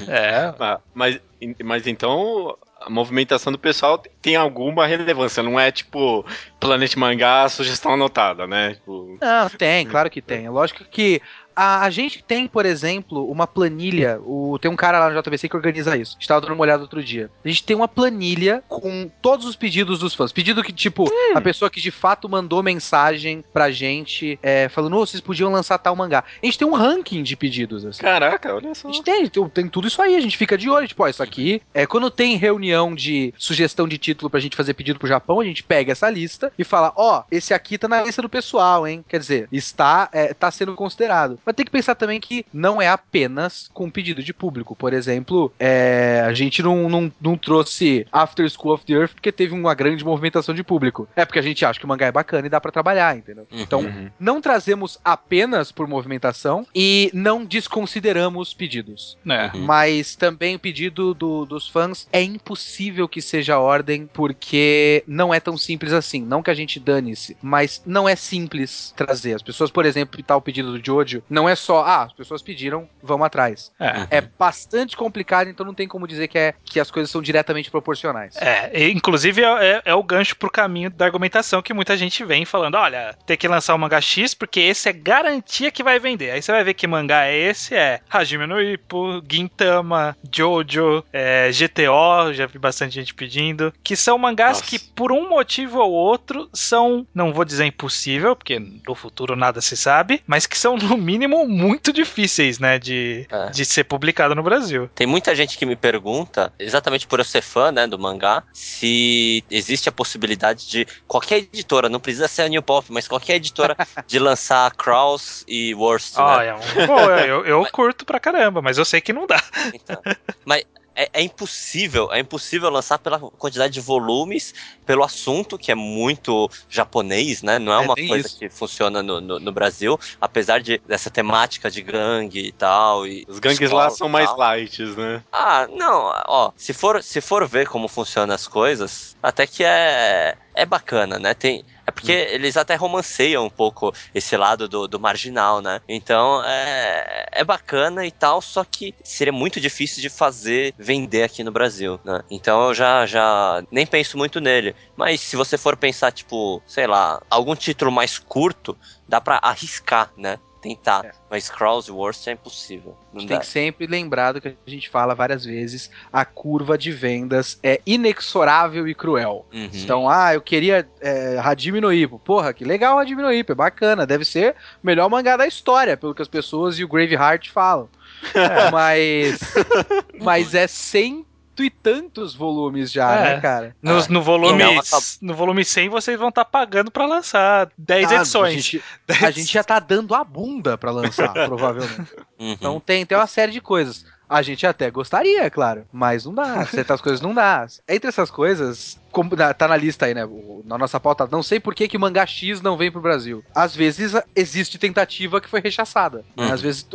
é. Mas, mas então a movimentação do pessoal tem alguma relevância, não é tipo Planet Mangá, sugestão anotada, né? Tipo... Não, tem, claro que tem. Lógico que a, a, gente tem, por exemplo, uma planilha. O, tem um cara lá no JVC que organiza isso. Estava dando uma olhada outro dia. A gente tem uma planilha com todos os pedidos dos fãs. Pedido que, tipo, hum. a pessoa que de fato mandou mensagem pra gente é, falando: oh, vocês podiam lançar tal mangá. A gente tem um ranking de pedidos. Assim. Caraca, olha só. A gente tem, tem, tem tudo isso aí. A gente fica de olho. Tipo, ó, isso aqui. É, quando tem reunião de sugestão de título pra gente fazer pedido pro Japão, a gente pega essa lista e fala: ó, oh, esse aqui tá na lista do pessoal, hein? Quer dizer, está é, tá sendo considerado. Mas tem que pensar também que não é apenas com pedido de público. Por exemplo, é, a gente não, não, não trouxe After School of the Earth porque teve uma grande movimentação de público. É porque a gente acha que o mangá é bacana e dá para trabalhar, entendeu? Uhum. Então, não trazemos apenas por movimentação e não desconsideramos pedidos. É. Uhum. Mas também o pedido do, dos fãs é impossível que seja ordem porque não é tão simples assim. Não que a gente dane-se, mas não é simples trazer. As pessoas, por exemplo, tal pedido do Jojo, Não é só, ah, as pessoas pediram, vamos atrás. É, é bastante complicado, então não tem como dizer que, é, que as coisas são diretamente proporcionais. É, inclusive é, é, é o gancho pro caminho da argumentação que muita gente vem falando: olha, tem que lançar o mangá X porque esse é garantia que vai vender. Aí você vai ver que mangá é esse: é Hajime no Ippo, Gintama, Jojo, é, GTO, já vi bastante gente pedindo, que são mangás Nossa. que por um motivo ou outro são, não vou dizer impossível, porque no futuro nada se sabe, mas que são no mínimo muito difíceis, né, de, é. de ser publicado no Brasil. Tem muita gente que me pergunta, exatamente por eu ser fã, né, do mangá, se existe a possibilidade de qualquer editora, não precisa ser a New Pop, mas qualquer editora de lançar Kraus e Worst, ah, né? É Pô, eu, eu mas... curto pra caramba, mas eu sei que não dá. Então, mas é, é, impossível, é impossível lançar pela quantidade de volumes, pelo assunto que é muito japonês, né? Não é, é uma coisa isso. que funciona no, no, no, Brasil, apesar de dessa temática de gangue e tal. E Os gangues lá são mais light, né? Ah, não, ó, se for, se for ver como funcionam as coisas, até que é, é bacana, né? Tem, é porque hum. eles até romanceiam um pouco esse lado do, do marginal, né? Então é, é bacana e tal, só que seria muito difícil de fazer vender aqui no Brasil, né? Então eu já, já nem penso muito nele. Mas se você for pensar, tipo, sei lá, algum título mais curto, dá para arriscar, né? Tentar. É. Mas Crawls Worst é impossível. a gente tem que sempre lembrar do que a gente fala várias vezes: a curva de vendas é inexorável e cruel. Uhum. Então, ah, eu queria é, Hajime no Ippo. Porra, que legal Hajime no Ippo, é bacana. Deve ser o melhor mangá da história, pelo que as pessoas e o Graveheart falam. Mas, mas é sempre e tantos volumes já, é. né, cara? No, no, volume, no volume 100 vocês vão estar tá pagando para lançar 10 ah, edições. A gente, a gente, já tá dando a bunda para lançar, provavelmente. Uhum. Então tem, tem uma série de coisas. A gente até gostaria, é claro, mas não dá. Certas coisas não dá. Entre essas coisas, como tá na lista aí, né? Na nossa pauta, não sei por que, que mangá X não vem pro Brasil. Às vezes existe tentativa que foi rechaçada. Hum. Às vezes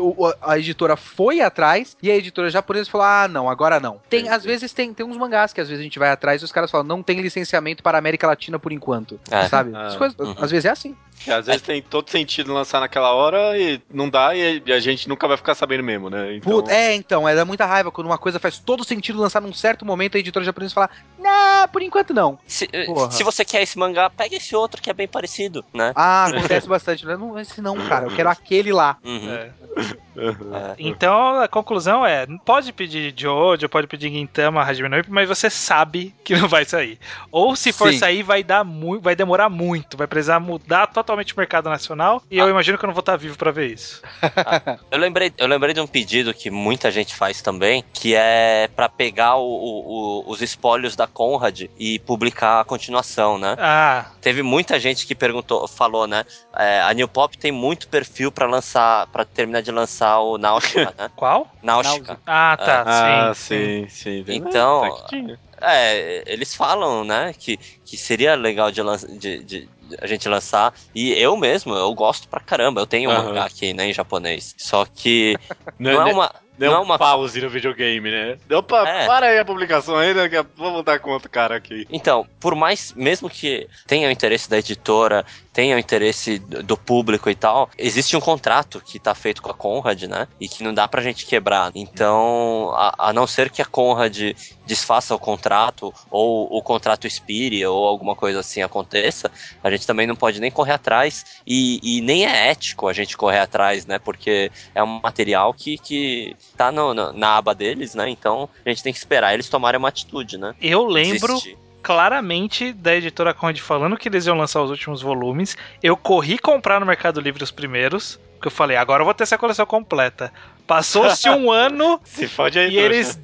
a editora foi atrás e a editora japonesa falou: ah, não, agora não. Tem, às vezes tem, tem uns mangás que às vezes a gente vai atrás e os caras falam: não tem licenciamento para a América Latina por enquanto. É. Sabe? Ah. Coisas, uhum. Às vezes é assim. Que às vezes é. tem todo sentido lançar naquela hora e não dá e a gente nunca vai ficar sabendo mesmo, né? Então... Puta, é, então, é dá muita raiva quando uma coisa faz todo sentido lançar num certo momento a editora japonesa fala: não, por enquanto não. Se, eh, se, você quer esse mangá, pega esse outro que é bem parecido, né? Ah, acontece bastante. Né? Não, esse não, cara. Eu quero aquele lá. Uhum. É. É. Então a conclusão é: pode pedir Jojo, pode pedir Gintama, Hajime no mas você sabe que não vai sair. Ou se for Sim. sair, vai dar muito, vai demorar muito, vai precisar mudar totalmente o mercado nacional. E ah. eu imagino que eu não vou estar vivo para ver isso. Ah, eu lembrei, eu lembrei de um pedido que muita gente faz também, que é para pegar o, o, os espólios da Conrad e publicar a continuação, né? Ah. Teve muita gente que perguntou, falou, né? É, a New Pop tem muito perfil para lançar, para terminar de lançar o Náutica, né? Qual? Náutica. Ah, tá. É. Ah, sim, sim. sim. Então, é, eles falam, né, que, que seria legal de, de, de, a gente lançar. E eu mesmo, eu gosto pra caramba. Eu tenho um uhum. mangá aqui, né, em japonês. Só que não, não é uma. Deu não é uma pause no videogame, né? Deu pra, é. para aí a publicação ainda, que vamos dar conta, cara, aqui. Então, por mais, mesmo que tenha o interesse da editora, tenha o interesse do público e tal, existe um contrato que tá feito com a Conrad, né? E que não dá pra gente quebrar. Então, a, a não ser que a Conrad desfaça o contrato, ou o contrato expire, ou alguma coisa assim aconteça, a gente também não pode nem correr atrás, e, e nem é ético a gente correr atrás, né? Porque é um material que, que tá no, no, na aba deles, né? Então a gente tem que esperar eles tomarem uma atitude, né? Eu lembro. Claramente da editora Conde falando que eles iam lançar os últimos volumes. Eu corri comprar no Mercado Livre os primeiros, porque eu falei, agora eu vou ter essa coleção completa. Passou-se um ano Se fode aí, e eles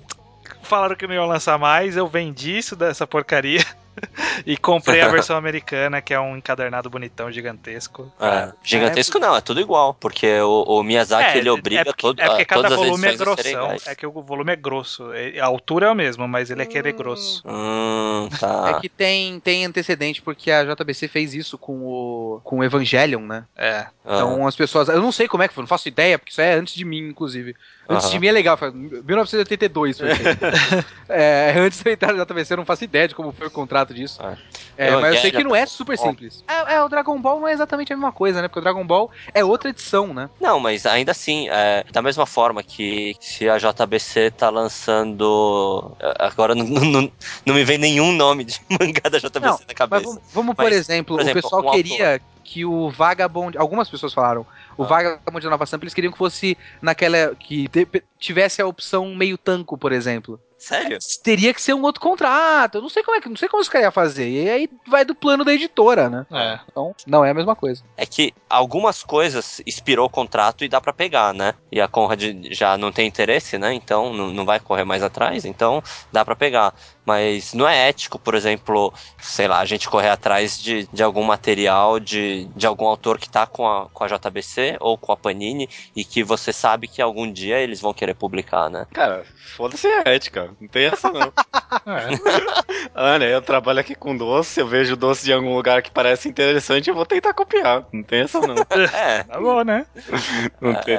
falaram que não iam lançar mais, eu vendi isso dessa porcaria. e comprei a versão americana, que é um encadernado bonitão, gigantesco. É, gigantesco é, não, é tudo igual, porque o, o Miyazaki é, ele obriga é porque, todo, é porque cada volume é grossão. É que o volume é grosso. A altura é o mesmo, mas ele é que ele é grosso. Hum, tá. É que tem, tem antecedente, porque a JBC fez isso com o, com o Evangelion, né? É. Então ah. as pessoas. Eu não sei como é que foi, não faço ideia, porque isso é antes de mim, inclusive. Antes uhum. de mim é legal, foi 1982. Foi é, antes de eu entrar na JBC, eu não faço ideia de como foi o contrato disso. É, mas eu sei que não é super simples. É, é, o Dragon Ball não é exatamente a mesma coisa, né? Porque o Dragon Ball é outra edição, né? Não, mas ainda assim, é, da mesma forma que se a JBC tá lançando. Agora não, não, não me vem nenhum nome de mangá da JBC não, na cabeça. vamos, vamos mas, por, exemplo, por, exemplo, o pessoal queria autor... que o Vagabond. Algumas pessoas falaram. O ah. Vagabond de Nova Sampa, eles queriam que fosse naquela. que tivesse a opção meio tanco, por exemplo. Sério? Teria que ser um outro contrato. Eu não sei como é que, não sei como os caras iam fazer. E aí vai do plano da editora, né? É. Então, não é a mesma coisa. É que algumas coisas expirou o contrato e dá para pegar, né? E a Conrad já não tem interesse, né? Então não, não vai correr mais atrás, então dá para pegar. Mas não é ético, por exemplo, sei lá, a gente correr atrás de, de algum material de, de algum autor que tá com a, com a JBC ou com a Panini e que você sabe que algum dia eles vão querer publicar, né? Cara, foda-se a ética. Não tem essa não. é. ah, né? Eu trabalho aqui com doce, eu vejo doce de algum lugar que parece interessante, eu vou tentar copiar. Não tem essa não. é. Tá bom, né? Não é. tem.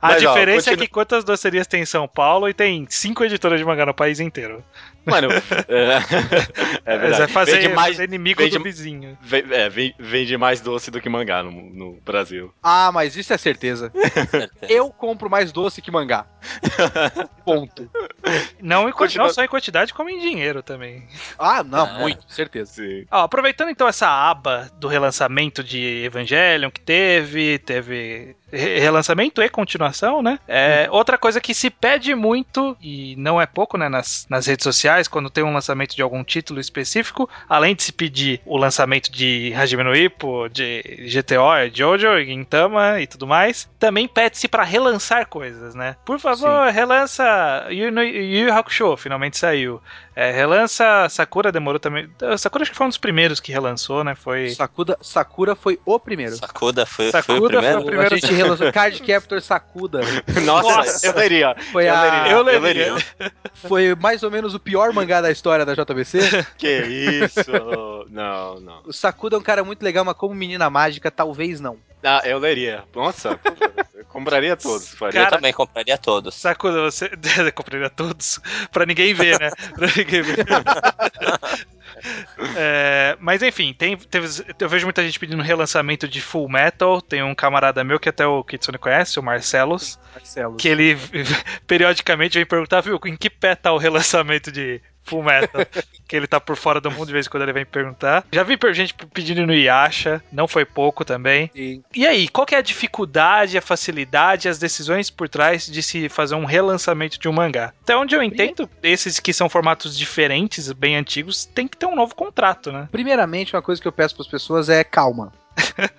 A Mas, diferença ó, continu... é que quantas docerias tem em São Paulo e tem cinco editoras de mangá no país inteiro. Mano, é, é verdade. É fazer, vende mais, fazer inimigo vende, do vizinho. É, vende mais doce do que mangá no, no Brasil. Ah, mas isso é certeza. Eu compro mais doce que mangá. Ponto. Não, em, Continua... não só em quantidade, como em dinheiro também. Ah, não, é. muito, certeza. Ó, aproveitando então essa aba do relançamento de Evangelion que teve, teve relançamento e continuação, né? É, hum. Outra coisa que se pede muito, e não é pouco, né, nas, nas redes sociais, quando tem um lançamento de algum título específico, além de se pedir o lançamento de Hajime no Ippo, de GTO, Jojo, Gintama e tudo mais, também pede-se para relançar coisas, né? Por favor, Sim. relança Yu, Yu Hakusho, finalmente saiu. É, relança Sakura demorou também. Sakura acho que foi um dos primeiros que relançou, né? Foi. Sakura, Sakura foi o primeiro. Sakura foi, Sakura foi o primeiro. Foi o primeiro. A gente relançou Card Captor Sakura. Nossa, Nossa, eu leria. Foi eu a... Eu leria. Eu leria. Foi mais ou menos o pior mangá da história da JBC. Que isso? Não, não. O Sakura é um cara muito legal, mas como menina mágica, talvez não. Ah, eu leria. Nossa, eu compraria todos. Faria. Cara, eu também compraria todos. Sakura, você compraria todos pra ninguém ver, né? pra ninguém ver. é, mas enfim, tem, teve, eu vejo muita gente pedindo relançamento de Full Metal. Tem um camarada meu que até o Kitsune conhece, o Marcelos, Marcelos. Que ele periodicamente vem perguntar, viu, em que pé tá o relançamento de Full Metal, que ele tá por fora do mundo de vez em quando ele vem perguntar. Já vi gente pedindo no Yasha, não foi pouco também. Sim. E aí, qual que é a dificuldade, a facilidade, as decisões por trás de se fazer um relançamento de um mangá? Até onde eu entendo, esses que são formatos diferentes, bem antigos, tem que ter um novo contrato, né? Primeiramente, uma coisa que eu peço para as pessoas é calma.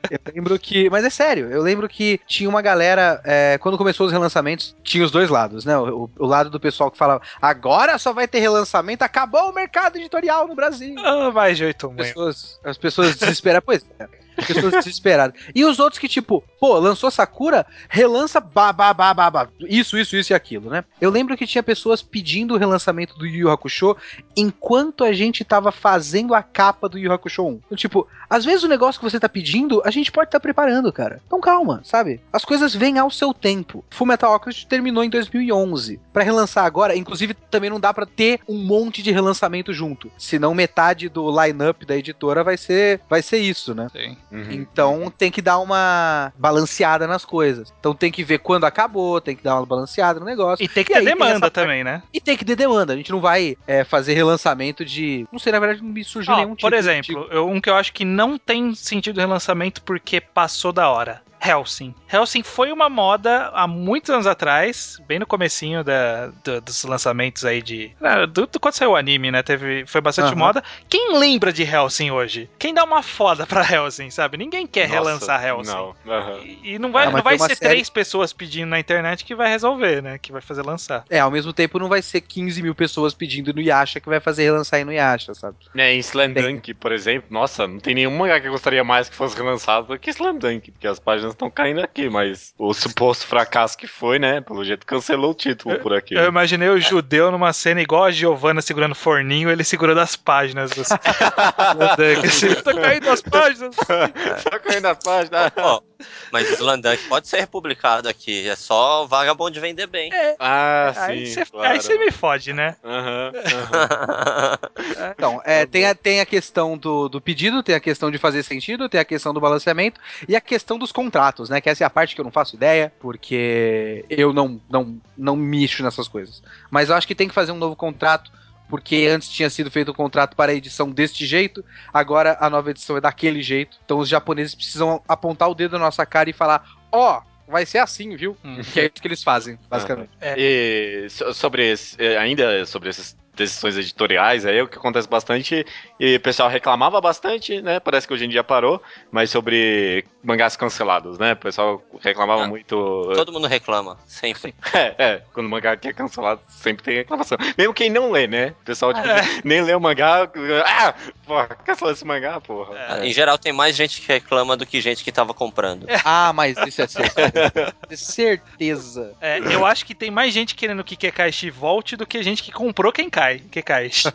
Eu lembro que. Mas é sério, eu lembro que tinha uma galera. É, quando começou os relançamentos, tinha os dois lados, né? O, o, lado do pessoal que falava, agora só vai ter relançamento, acabou o mercado editorial no Brasil. Ah, mais de oito as pessoas, as pessoas desesperadas. pois é. Pessoas desesperadas. E os outros que, tipo, pô, lançou Sakura, relança ba, ba, ba, ba, ba, isso, isso, isso e aquilo, né? Eu lembro que tinha pessoas pedindo o relançamento do Yu Yu Hakusho enquanto a gente tava fazendo a capa do Yu Hakusho 1. Então, tipo, às vezes o negócio que você tá pedindo, a gente pode estar tá preparando, cara. Então calma, sabe? As coisas vêm ao seu tempo. Full Metal Alchemist terminou em 2011. Para relançar agora, inclusive também não dá para ter um monte de relançamento junto. Senão metade do line-up da editora vai ser vai ser isso, né? Sim. Uhum. Então tem que dar uma balanceada nas coisas. Então tem que ver quando acabou, tem que dar uma balanceada no negócio. E tem que e ter demanda também, né? E tem que ter demanda. A gente não vai é, fazer relançamento de. Não sei, na verdade, não me surgiu oh, nenhum tipo. Por exemplo, eu, um que eu acho que não tem sentido relançamento porque passou da hora. Helsing. Helsing foi uma moda há muitos anos atrás, bem no comecinho da, do, dos lançamentos aí de... Ah, do, do, quando saiu o anime, né? Teve, foi bastante uhum. moda. Quem lembra de Helsing hoje? Quem dá uma foda pra Helsing, sabe? Ninguém quer Nossa, relançar Helsing. Não. Uhum. E, e, não vai, ah, não vai ser série... três pessoas pedindo na internet que vai resolver, né? Que vai fazer lançar. É, ao mesmo tempo não vai ser 15 mil pessoas pedindo no Yasha que vai fazer relançar aí no Yasha, sabe? É, em Slam Dunk, por exemplo, nossa, não tem nenhum mangá que eu gostaria mais que fosse relançado do que Slam Dunk, porque as páginas estão caindo aqui, mas o suposto fracasso que foi, né? Pelo jeito cancelou o título por aqui. Eu imaginei o judeu numa cena igual a Giovanna segurando forninho, ele segurando as páginas. Assim. tá caindo as páginas. tá caindo as páginas. Ó, Mas Slandunk pode ser republicado aqui. É só vagabundo vender bem. É. Ah, aí sim. Cê, claro. Aí você me fode, né? Aham. Então, é, tem, a, tem a questão do, do pedido, tem a questão de fazer sentido, tem a questão do balanceamento e a questão dos contratos, né? Que essa é a parte que eu não faço ideia, porque eu não, não, não mexo nessas coisas. Mas eu acho que tem que fazer um novo contrato porque antes tinha sido feito o um contrato para a edição deste jeito, agora a nova edição é daquele jeito. Então os japoneses precisam apontar o dedo na nossa cara e falar: ó, oh, vai ser assim, viu? Hum. Que é isso que eles fazem, basicamente. É. E sobre esse, ainda sobre esses decisões editoriais aí, o que acontece bastante, e o pessoal reclamava bastante, né? Parece que hoje em dia parou, mas sobre mangás cancelados, né? O pessoal reclamava ah, muito. Todo mundo reclama, sempre. É, é, quando o mangá é cancelado, sempre tem reclamação. Mesmo quem não lê, né? O pessoal tipo, é. nem lê o mangá. Ah, porra, cancelou esse mangá, porra. É. Em geral, tem mais gente que reclama do que gente que tava comprando. Ah, mas isso é certeza. certeza. É, eu acho que tem mais gente querendo que Kekaishi volte do que gente que comprou quem cai. Kekai. Kekaishi.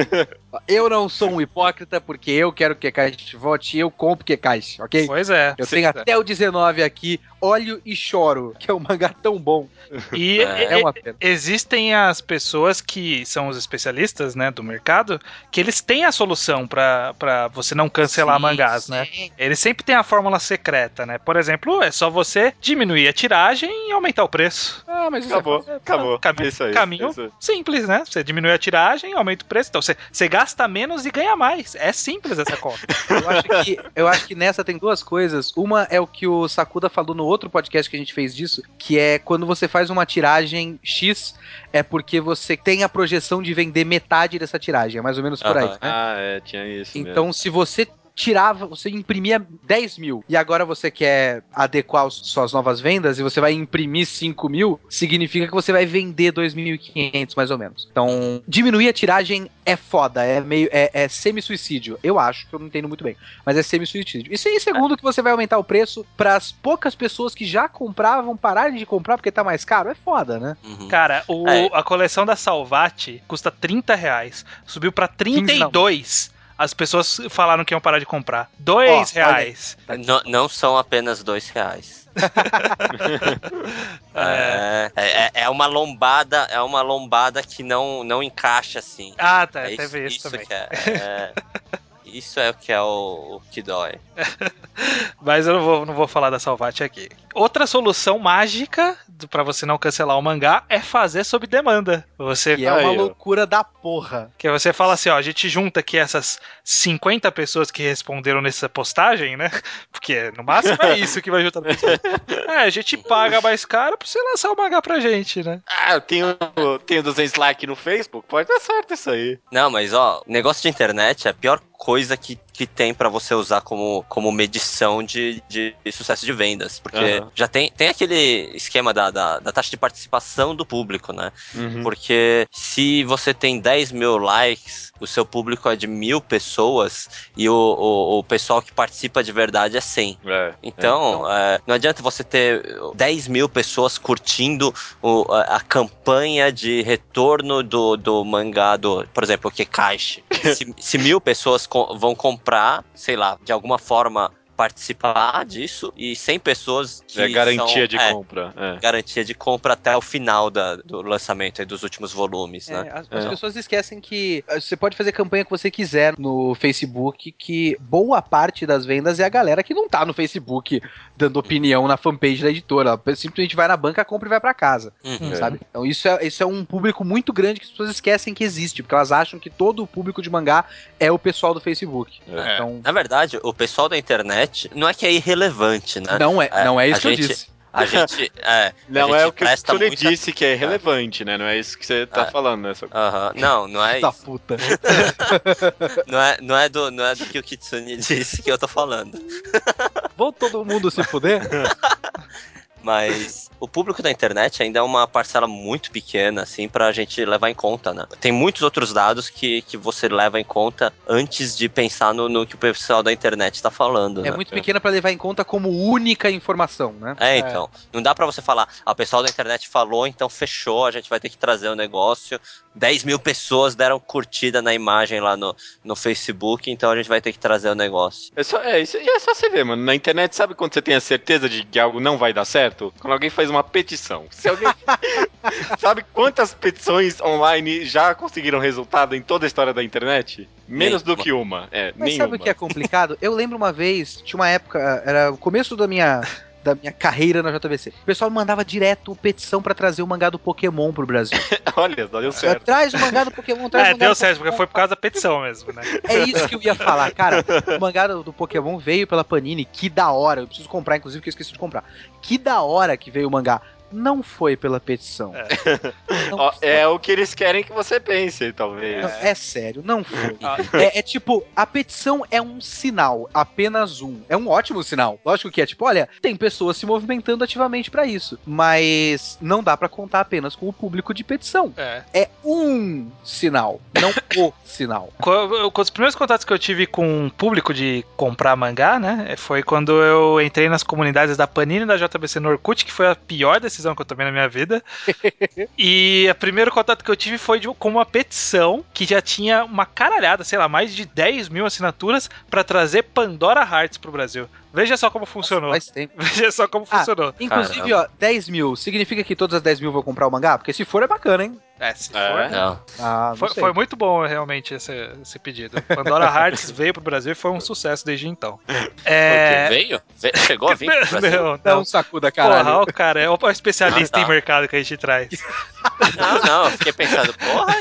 eu não sou um hipócrita porque eu quero que Kekaishi vote e eu compro Kekaishi, ok? Pois é. Eu tenho até o 19 aqui, olho e choro, que é um mangá tão bom. E é, é uma pena. existem as pessoas que são os especialistas, né, do mercado, que eles têm a solução para você não cancelar sim, mangás, né? sim. né? Eles sempre têm a fórmula secreta, né? Por exemplo, é só você diminuir a tiragem e aumentar o preço. Ah, mas acabou, é, acabou. Caminho, isso aí, caminho isso. simples, né? Você diminui a tiragem, aumenta o preço. Então você, você gasta menos e ganha mais. É simples essa conta. eu, acho que, eu acho que nessa tem duas coisas. Uma é o que o Sakuda falou no outro podcast que a gente fez disso, que é quando você faz uma tiragem X, é porque você tem a projeção de vender metade dessa tiragem. É mais ou menos por aí. Né? Ah, é, tinha isso. Então, mesmo. se você tirava, você imprimia 10 mil e agora você quer adequar os, suas novas vendas e você vai imprimir 5 mil, significa que você vai vender 2.500 mais ou menos. Então, diminuir a tiragem é foda, é meio é, é semi-suicídio. Eu acho que eu não entendo muito bem, mas é semi-suicídio. E em segundo, que você vai aumentar o preço para as poucas pessoas que já compravam pararem de comprar porque tá mais caro, é foda, né? Uhum. Cara, o, é. a coleção da Salvati custa 30 reais, subiu para 32 as pessoas falaram que iam parar de comprar. Dois oh, reais. Não, não são apenas dois reais. é, é, é, uma lombada, é uma lombada que não, não encaixa assim. Ah, tá, é teve isso, isso também. É, é, isso é o que é o, o que dói. Mas eu não vou, não vou falar da Salvati aqui. Outra solução mágica para você não cancelar o mangá é fazer sob demanda. Você e é uma loucura da porra. Que você fala assim, ó, a gente junta aqui essas 50 pessoas que responderam nessa postagem, né? Porque no máximo é isso que vai juntar. é, a gente paga mais caro pra você lançar o mangá pra gente, né? Ah, eu tenho, tenho 200 likes no Facebook, pode dar certo isso aí. Não, mas ó, negócio de internet é a pior coisa que, que tem para você usar como, como medição de, de sucesso de vendas. Porque uhum. já tem, tem aquele esquema da, da, da, taxa de participação do público, né? Uhum. Porque se você tem 10 mil likes, o seu público é de mil pessoas e o, o, o pessoal que participa de verdade é 100. É, então, é. É, não adianta você ter 10 mil pessoas curtindo o, a, a, campanha de retorno do, do mangá, do, por exemplo, o Kekashi. se, se mil pessoas vão comprar, sei lá, de alguma forma participar disso e 100 pessoas que é garantia são, de é, compra é. garantia de compra até o final da, do lançamento dos últimos volumes né? É, as, as é. pessoas esquecem que eh, você pode fazer a campanha que você quiser no Facebook que boa parte das vendas é a galera que não tá no Facebook dando opinião na fanpage da editora ela simplesmente vai na banca compra e vai para casa uhum. sabe então isso é, isso é um público muito grande que as pessoas esquecem que existe porque elas acham que todo o público de mangá é o pessoal do Facebook então na verdade o pessoal da internet internet não é que é irrelevante, né? Não é, é não é isso que gente, eu disse. A gente. É, não a gente é o que o muita... disse que é irrelevante, né? Não é isso que você tá é. falando, né? Só... Uh -huh. Não, não é da isso. puta. não, é, não, é do, não é do que o Kitsune disse que eu tô falando. Vou todo mundo se fuder? Mas o público da internet ainda é uma parcela muito pequena, assim, pra gente levar em conta, né? Tem muitos outros dados que, que você leva em conta antes de pensar no, no que o pessoal da internet está falando. É né? muito pequena para levar em conta como única informação, né? É, então. É. Não dá para você falar, ah, o pessoal da internet falou, então fechou, a gente vai ter que trazer o negócio 10 mil pessoas deram curtida na imagem lá no, no Facebook, então a gente vai ter que trazer o negócio. É só, é, isso, é só você ver, mano. Na internet, sabe quando você tem a certeza de que algo não vai dar certo? Quando alguém faz uma petição. Se alguém. sabe quantas petições online já conseguiram resultado em toda a história da internet? Menos do que uma. É, Mas nenhuma. sabe o que é complicado? Eu lembro uma vez, tinha uma época, era o começo da minha da minha carreira na JVC. O pessoal me mandava direto petição para trazer o mangá do Pokémon pro Brasil. Olha, deu certo. Traz o mangá do Pokémon, traz é, o mangá deu certo, porque foi por causa da petição mesmo, né? É isso que eu ia falar, cara. O mangá do, do Pokémon veio pela Panini, que da hora. Eu preciso comprar, inclusive, que eu esqueci de comprar. Que da hora que veio o mangá não foi pela petição. É. É o que eles querem que você pense, talvez. Não, é sério, não foi. é, é, tipo, a petição é um sinal, apenas um. É um ótimo sinal. Lógico que é tipo, olha, tem pessoas se movimentando ativamente para isso, mas não dá para contar apenas com o público de petição. É. é um sinal, não o sinal. Com, com os primeiros contatos que eu tive com o público de comprar mangá, né, foi quando eu entrei nas comunidades da Panini e da JBC no Orkut, que foi a pior decisão decisão que eu tomei na minha vida. e o primeiro contato que eu tive foi de, com uma petição que já tinha uma caralhada, sei lá, mais de 10 mil assinaturas para trazer Pandora Hearts pro Brasil. Veja só como funcionou. Nossa, faz tempo. Veja só como ah, funcionou. Inclusive, Caramba. ó, 10 mil. Significa que todas as 10 mil vão comprar o mangá? Porque se for, é bacana, hein? É, se é, for. Não. Ah, não foi, foi, muito bom, realmente, esse, esse pedido. Pandora Hearts veio pro Brasil e foi um sucesso desde então. É... Veio? Chegou a vir pro Brasil? Não, não. um sacuda, caralho. Porra, o cara é o especialista ah, tá. em mercado que a gente traz. Não, não, eu fiquei pensando, porra,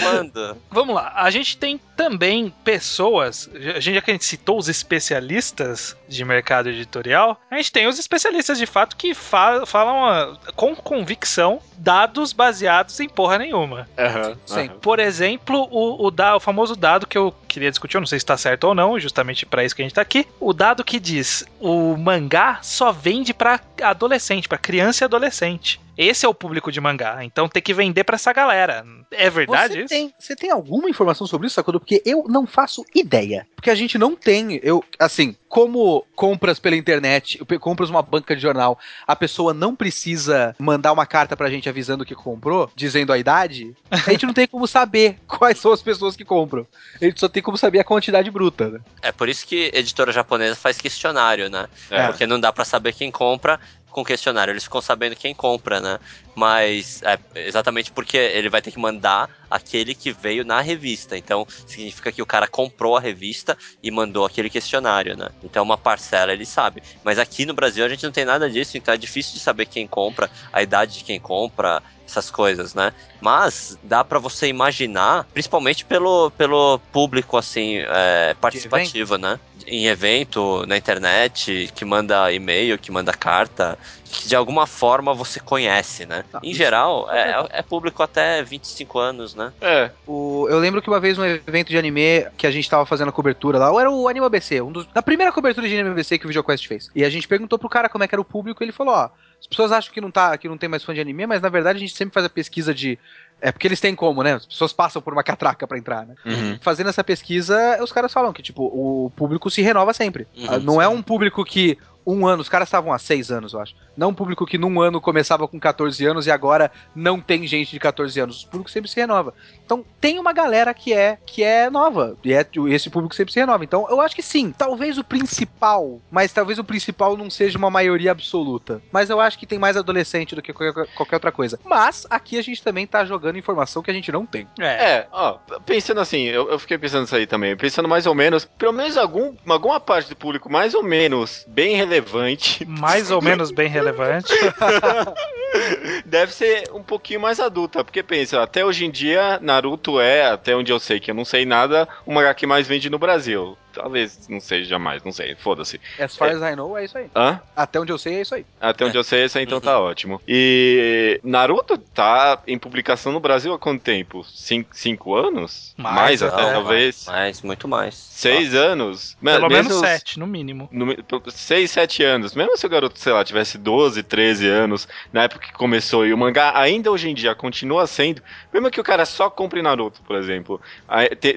quando? Vamos lá, a gente tem também pessoas, a gente, já que a gente citou os especialistas de mercado editorial, a gente tem os especialistas de fato que fa falam a, ah, com convicção dados baseados em porra nenhuma. Uhum, Sim. Uhum. Por exemplo, o, o, da, o famoso dado que eu queria discutir, eu não sei se está certo ou não, justamente para isso que a gente tá aqui. O dado que diz o mangá só vende para adolescente, para criança e adolescente. Esse é o público de mangá. Então tem que vender para essa galera. É verdade você isso? Tem, você tem alguma informação sobre isso, Sakudo? Porque eu não faço ideia. Porque a gente não tem. Eu, assim, como compras pela internet, compras uma banca de jornal, a pessoa não precisa mandar uma carta pra gente avisando que comprou, dizendo a idade, a gente não tem como saber quais são as pessoas que compram. A gente só tem como saber a quantidade bruta, né? É por isso que editora japonesa faz questionário, né? É. Porque não dá para saber quem compra com questionário, eles ficam sabendo quem compra, né? Mas é exatamente porque ele vai ter que mandar aquele que veio na revista. Então, significa que o cara comprou a revista e mandou aquele questionário, né? Então, uma parcela ele sabe. Mas aqui no Brasil a gente não tem nada disso, então é difícil de saber quem compra, a idade de quem compra, essas coisas, né? Mas dá para você imaginar, principalmente pelo, pelo público assim é, participativo, né? Em evento, na internet, que manda e-mail, que manda carta, que de alguma forma você conhece, né? Tá, em geral, é, é, é, público até 25 anos, né? É. O, eu lembro que uma vez um evento de anime que a gente tava fazendo a cobertura lá, ou era o Anime ABC, um dos, da primeira cobertura de Anime ABC que o VideoQuest fez. E a gente perguntou pro cara como é que era o público, e ele falou, ó, as pessoas acham que não, tá, que não tem mais fã de anime, mas na verdade a gente sempre faz a pesquisa de. É porque eles têm como, né? As pessoas passam por uma catraca para entrar, né? Uhum. Fazendo essa pesquisa, os caras falam que, tipo, o público se renova sempre. Uhum, não sim. é um público que um ano, os caras estavam há seis anos, eu acho. Não um público que num ano começava com 14 anos e agora não tem gente de 14 anos. O público sempre se renova. Então tem uma galera que é que é nova. E é, esse público sempre se renova. Então eu acho que sim. Talvez o principal, mas talvez o principal não seja uma maioria absoluta. Mas eu acho que tem mais adolescente do que qualquer, qualquer outra coisa. Mas aqui a gente também tá jogando informação que a gente não tem. É, é ó, pensando assim, eu, eu fiquei pensando isso aí também. Pensando mais ou menos, pelo menos algum, alguma parte do público mais ou menos bem relevante relevante. Mais ou menos bem relevante. Deve ser um pouquinho mais adulta, porque pensa, até hoje em dia, Naruto é, até onde eu sei que eu não sei nada, o mangá que mais vende no Brasil. Talvez não seja jamais, não sei, foda-se. As far é. as I know, é isso aí. Hã? Até onde eu sei, é isso aí. Até onde é. eu sei, isso aí, então tá uhum. ótimo. E Naruto tá em publicação no Brasil há quanto tempo? Cinco, cinco anos? Mais, mais até, é, talvez. Mais, muito mais. Seis ah. anos? Pelo menos sete, no mínimo. No, seis, sete anos. Mesmo se o garoto, sei lá, tivesse 12, 13 anos, na época que começou, e o mangá ainda hoje em dia continua sendo, mesmo que o cara só compre Naruto, por exemplo,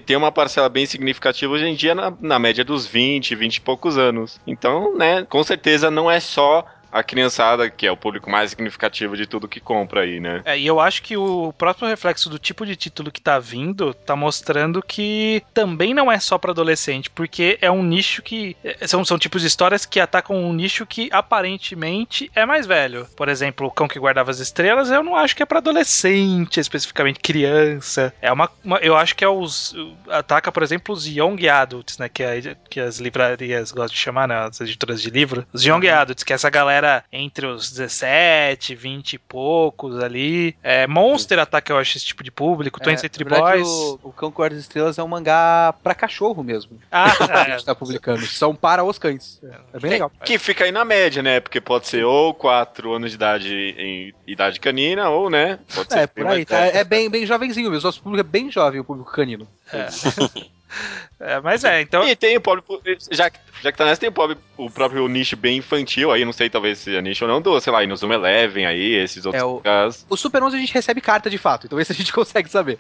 tem uma parcela bem significativa hoje em dia na, na média dos 20, 20 e poucos anos. Então, né, com certeza não é só a criançada, que é o público mais significativo de tudo que compra aí, né? É, e eu acho que o próprio reflexo do tipo de título que tá vindo tá mostrando que também não é só para adolescente, porque é um nicho que. É, são, são tipos de histórias que atacam um nicho que aparentemente é mais velho. Por exemplo, O Cão que Guardava as Estrelas, eu não acho que é para adolescente, especificamente criança. É uma, uma, Eu acho que é os. Ataca, por exemplo, os Young Adults, né? Que, é, que as livrarias gostam de chamar, né? As editoras de livro. Os Young uhum. Adults, que é essa galera entre os 17, 20 e poucos ali. É, Monster ataca, eu acho, esse tipo de público. É, Twenty Century Boys. O, o Cão com as Estrelas é um mangá pra cachorro mesmo. Ah, que a gente tá publicando. São para os cães. É, bem legal. Que fica aí na média, né? Porque pode ser ou 4 anos de idade em idade canina, ou, né? Pode é, por aí. Tá, é bem, bem jovenzinho mesmo. O nosso público é bem jovem, o público canino. É. É, mas é, então. E tem o pobre. Já, já que tá nessa, tem o, pobre, o próprio nicho bem infantil aí, não sei talvez se é nicho ou não, do, sei lá, no Zoom Eleven aí, esses outros é, o, casos. O Super 11 a gente recebe carta de fato, então esse a gente consegue saber.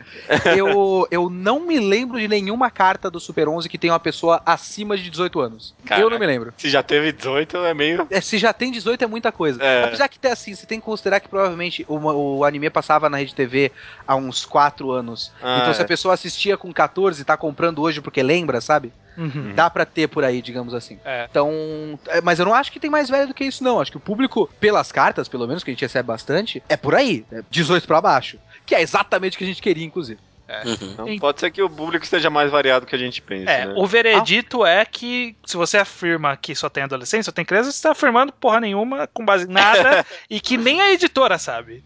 eu, eu não me lembro de nenhuma carta do Super 11 que tenha uma pessoa acima de 18 anos. Caraca, eu não me lembro. Se já teve 18, é meio. É, se já tem 18 é muita coisa. É. Apesar que tem assim, você tem que considerar que provavelmente o, o anime passava na rede TV há uns 4 anos. Ah, então se a é. pessoa assistia com 14 e tá comprando hoje porque lembra, sabe? Uhum. Dá pra ter por aí, digamos assim. É. Então. É, mas eu não acho que tem mais velho do que isso, não. Acho que o público, pelas cartas, pelo menos, que a gente recebe bastante, é por aí. É 18 para baixo. Que é exatamente o que a gente queria, inclusive. É. Uhum. Então, pode ser que o público esteja mais variado que a gente pensa. É, né? o veredito ah. é que se você afirma que só tem adolescente, só tem criança, você está afirmando porra nenhuma, com base em nada, e que nem a editora sabe.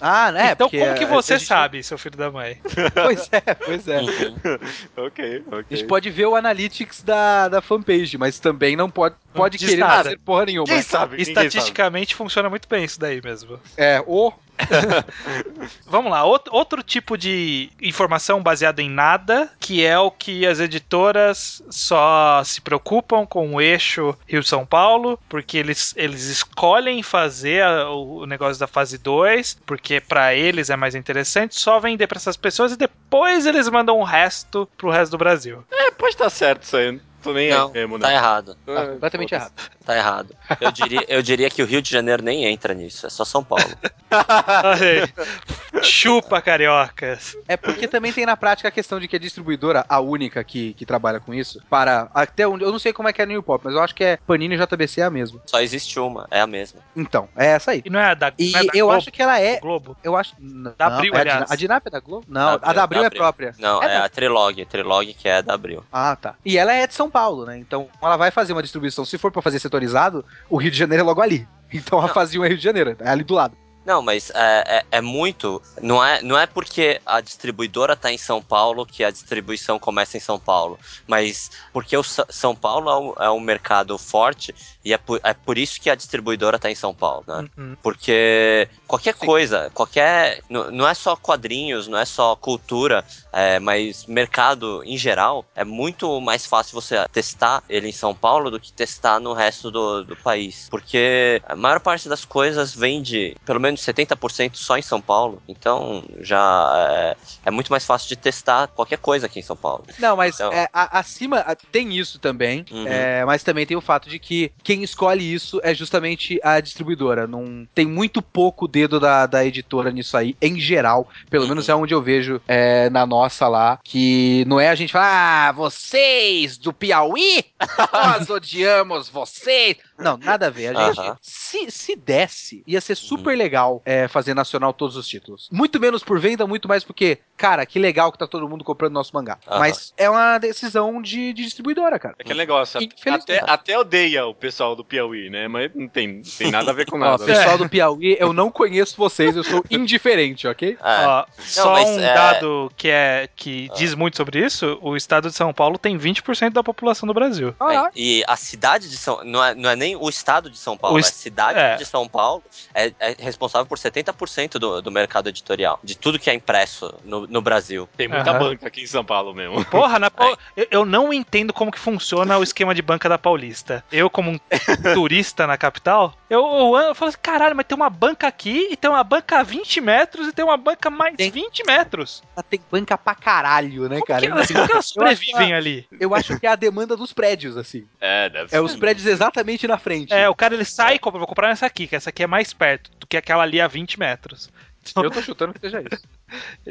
Ah, né? Então como que você gente... sabe, seu filho da mãe? Pois é, pois é. Uhum. ok, ok. A gente pode ver o analytics da, da fanpage, mas também não pode, pode querer nada. fazer porra nenhuma. Quem sabe? Estatisticamente sabe. funciona muito bem isso daí mesmo. É, ou Vamos lá, outro, outro tipo de informação baseada em nada, que é o que as editoras só se preocupam com o eixo Rio-São Paulo, porque eles, eles escolhem fazer a, o negócio da fase 2, porque para eles é mais interessante, só vender para essas pessoas e depois eles mandam o resto pro resto do Brasil. É, pode estar certo isso aí. Nem não, mesmo, né? Tá errado. Tá completamente errado. Tá errado. Eu diria, eu diria que o Rio de Janeiro nem entra nisso, é só São Paulo. Chupa, cariocas. É porque também tem na prática a questão de que a distribuidora, a única que, que trabalha com isso, para até onde. Eu não sei como é que é no New Pop, mas eu acho que é Panini e JBC é a mesma. Só existe uma, é a mesma. Então, é essa aí. E não é a da E é da eu Globo, acho que ela é. Globo. Eu acho. Não, da Abril, é aliás. A Dinap é da Globo? Não, da a da Abril, é própria. Não, é, é a Trilog. Trilog que é da Abril. Ah, tá. E ela é de São Paulo, né? Então ela vai fazer uma distribuição. Se for pra fazer setorizado, o Rio de Janeiro é logo ali. Então ela fazia um Rio de Janeiro, é ali do lado. Não, mas é, é, é, muito. Não é, não é porque a distribuidora está em São Paulo que a distribuição começa em São Paulo. Mas porque o São Paulo é um, é um mercado forte e é por, é por isso que a distribuidora está em São Paulo, né? Uhum. Porque qualquer Sim. coisa, qualquer. Não, não é só quadrinhos, não é só cultura, é, mas mercado em geral, é muito mais fácil você testar ele em São Paulo do que testar no resto do, do país. Porque a maior parte das coisas vem de, pelo menos menos 70% só em São Paulo. Então já é, é, muito mais fácil de testar qualquer coisa aqui em São Paulo. Não, mas então... é, a, acima tem isso também. Uhum. É, mas também tem o fato de que quem escolhe isso é justamente a distribuidora. Não tem muito pouco dedo da, da editora nisso aí, em geral. Pelo uhum. menos é onde eu vejo é, na nossa lá. Que não é a gente falar, ah, vocês do Piauí, nós odiamos vocês. Não, nada a ver. A gente, uh -huh. se, se desse, ia ser super legal é, fazer nacional todos os títulos. Muito menos por venda, muito mais porque, cara, que legal que tá todo mundo comprando nosso mangá. Uh -huh. Mas é uma decisão de, de distribuidora, cara. É que negócio. Até, até odeia o pessoal do Piauí, né? Mas não tem, tem nada a ver com nada. Ó, pessoal do Piauí, eu não conheço vocês, eu sou indiferente, ok? É. Ó, só não, um é... dado que, é, que ah. diz muito sobre isso: o estado de São Paulo tem 20% da população do Brasil. Ah, e a cidade de São. Não é, não é nem o estado de São Paulo, est... a cidade é. de São Paulo é, é responsável por 70% do, do mercado editorial, de tudo que é impresso no, no Brasil. Tem muita uhum. banca aqui em São Paulo mesmo. Porra, na é. eu, eu, não entendo como que funciona o esquema de banca da Paulista. Eu, como um turista na capital, eu, eu, eu falo assim, caralho, mas tem uma banca aqui, e tem uma banca a 20 metros, e tem uma banca mais tem... 20 metros. Tem banca pra caralho, né, como cara? Que, assim, como que elas sobrevivem ali? Eu acho que é a demanda dos prédios, assim. É, deve ser. É os prédios exatamente na frente. É, o cara ele sai e compra, vou comprar essa aqui, que essa aqui é mais perto do que aquela ali a 20 metros. Então, eu tô chutando que seja isso.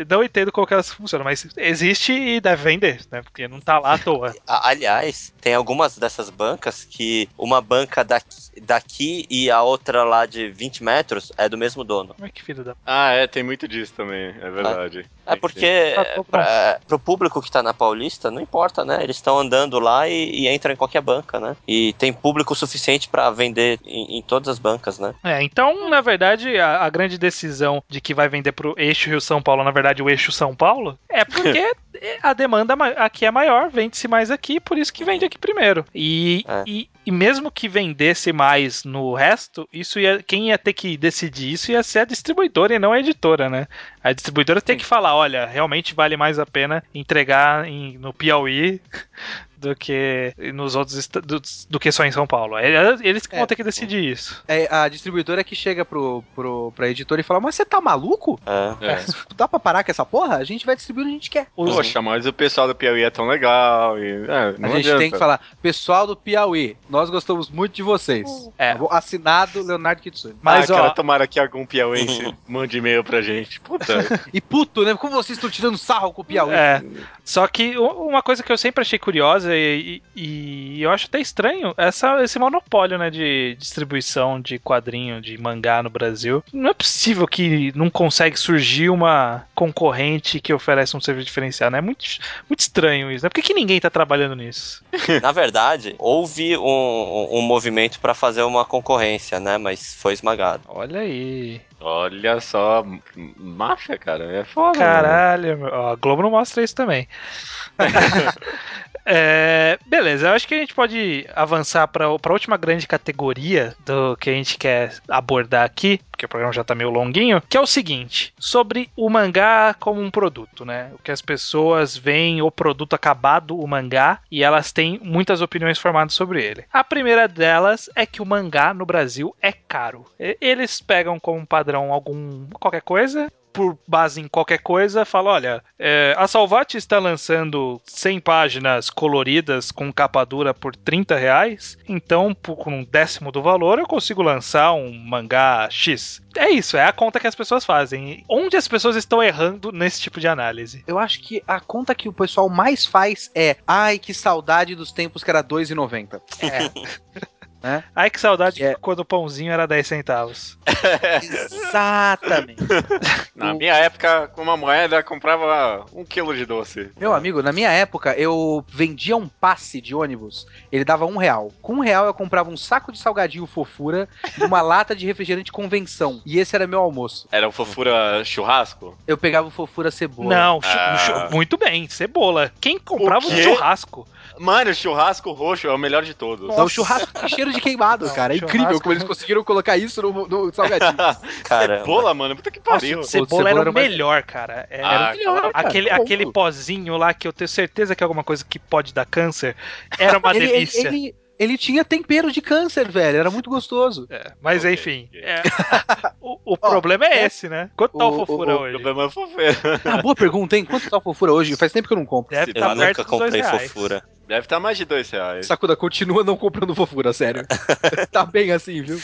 Não entendo como que elas funcionam, mas existe e deve vender, né? Porque não tá lá à toa. Aliás, tem algumas dessas bancas que uma banca daqui, daqui e a outra lá de 20 metros é do mesmo dono. Ai, que filho da. Ah, é, tem muito disso também, é verdade. É porque Tá pra, pro público que tá na Paulista, não importa, né? Eles estão andando lá e, e entram em qualquer banca, né? E tem público suficiente para vender em, em, todas as bancas, né? É, então, na verdade, a, a, grande decisão de que vai vender pro eixo Rio São Paulo, na verdade, o eixo São Paulo, é porque a demanda aqui é maior, vende-se mais aqui, por isso que vende aqui primeiro. E, é. e, e, mesmo que vendesse mais no resto, isso ia, quem ia ter que decidir isso ia ser a distribuidora e não a editora, né? A distribuidora tem que falar, olha, realmente vale mais a pena entregar em, no Piauí do que nos outros do, do, que só em São Paulo. É, é, eles que vão ter que decidir isso. É, a distribuidora que chega pro, pro, pra editora e fala: Mas você tá maluco? É. é. Dá pra parar com essa porra? A gente vai distribuir onde a gente quer. Poxa, mas o pessoal do Piauí é tão legal. E, é, a gente adianta. tem que falar: Pessoal do Piauí, nós gostamos muito de vocês. É. Assinado Leonardo Kitsune. Mas, ah, cara, tomara que algum piauense mande e-mail pra gente. Puta. e puto, né? Como vocês estão tirando sarro com o Piauí? É. Só que uma coisa que eu sempre achei curiosa e, e, e eu acho até estranho essa, esse monopólio, né, de distribuição de quadrinho, de mangá no Brasil. Não é possível que não consegue surgir uma concorrente que oferece um serviço diferenciado, né? É muito, muito estranho isso, né? Por que, que ninguém tá trabalhando nisso? Na verdade, houve um, um movimento para fazer uma concorrência, né? Mas foi esmagado. Olha aí. Olha só, máfia, cara, é foda. Caralho, ó, a Globo não mostra isso também. É, beleza, eu acho que a gente pode avançar para a última grande categoria do que a gente quer abordar aqui, porque o programa já tá meio longuinho, que é o seguinte: sobre o mangá como um produto, né? O que as pessoas veem o produto acabado, o mangá, e elas têm muitas opiniões formadas sobre ele. A primeira delas é que o mangá no Brasil é caro. Eles pegam como padrão algum qualquer coisa por base em qualquer coisa, fala: olha, é, a Salvat está lançando 100 páginas coloridas com capa dura por 30 reais, então, por, com um décimo do valor, eu consigo lançar um mangá X. É isso, é a conta que as pessoas fazem. Onde as pessoas estão errando nesse tipo de análise? Eu acho que a conta que o pessoal mais faz é: ai, que saudade dos tempos que era R$2,90. É. Né? Ai, que saudade é... quando o pãozinho era 10 centavos. Exatamente. Na minha época, com uma moeda, comprava um quilo de doce. Meu amigo, na minha época, eu vendia um passe de ônibus, ele dava um real. Com um real, eu comprava um saco de salgadinho fofura e uma lata de refrigerante convenção. E esse era meu almoço. Era o fofura churrasco? Eu pegava o fofura cebola. Não, ah. muito bem, cebola. Quem comprava o, o churrasco? Mano, o churrasco roxo é o melhor de todos. Nossa. É o churrasco com cheiro de queimado, Não, cara. É incrível como eles conseguiram colocar isso no, no salgadinho. cara, cebola, mano, puta que pariu. Nossa, cebola, cebola era, era o melhor, cara. Era, ah, era melhor, aquele, cara. aquele pozinho lá que eu tenho certeza que é alguma coisa que pode dar câncer. Era uma ele, delícia. Ele, ele, ele tinha tempero de câncer, velho. Era muito gostoso. É, mas okay. enfim. É, o, o problema é, é esse, né? Quanto tá o fofura o, hoje? O problema é fofura. Ah, boa pergunta, hein? Quanto tá o fofura hoje? Faz tempo que eu não compro. Deve tá eu nunca comprei fofura. Deve estar tá mais de dois reais. Sakuda, continua não comprando fofura, sério. tá bem assim, viu?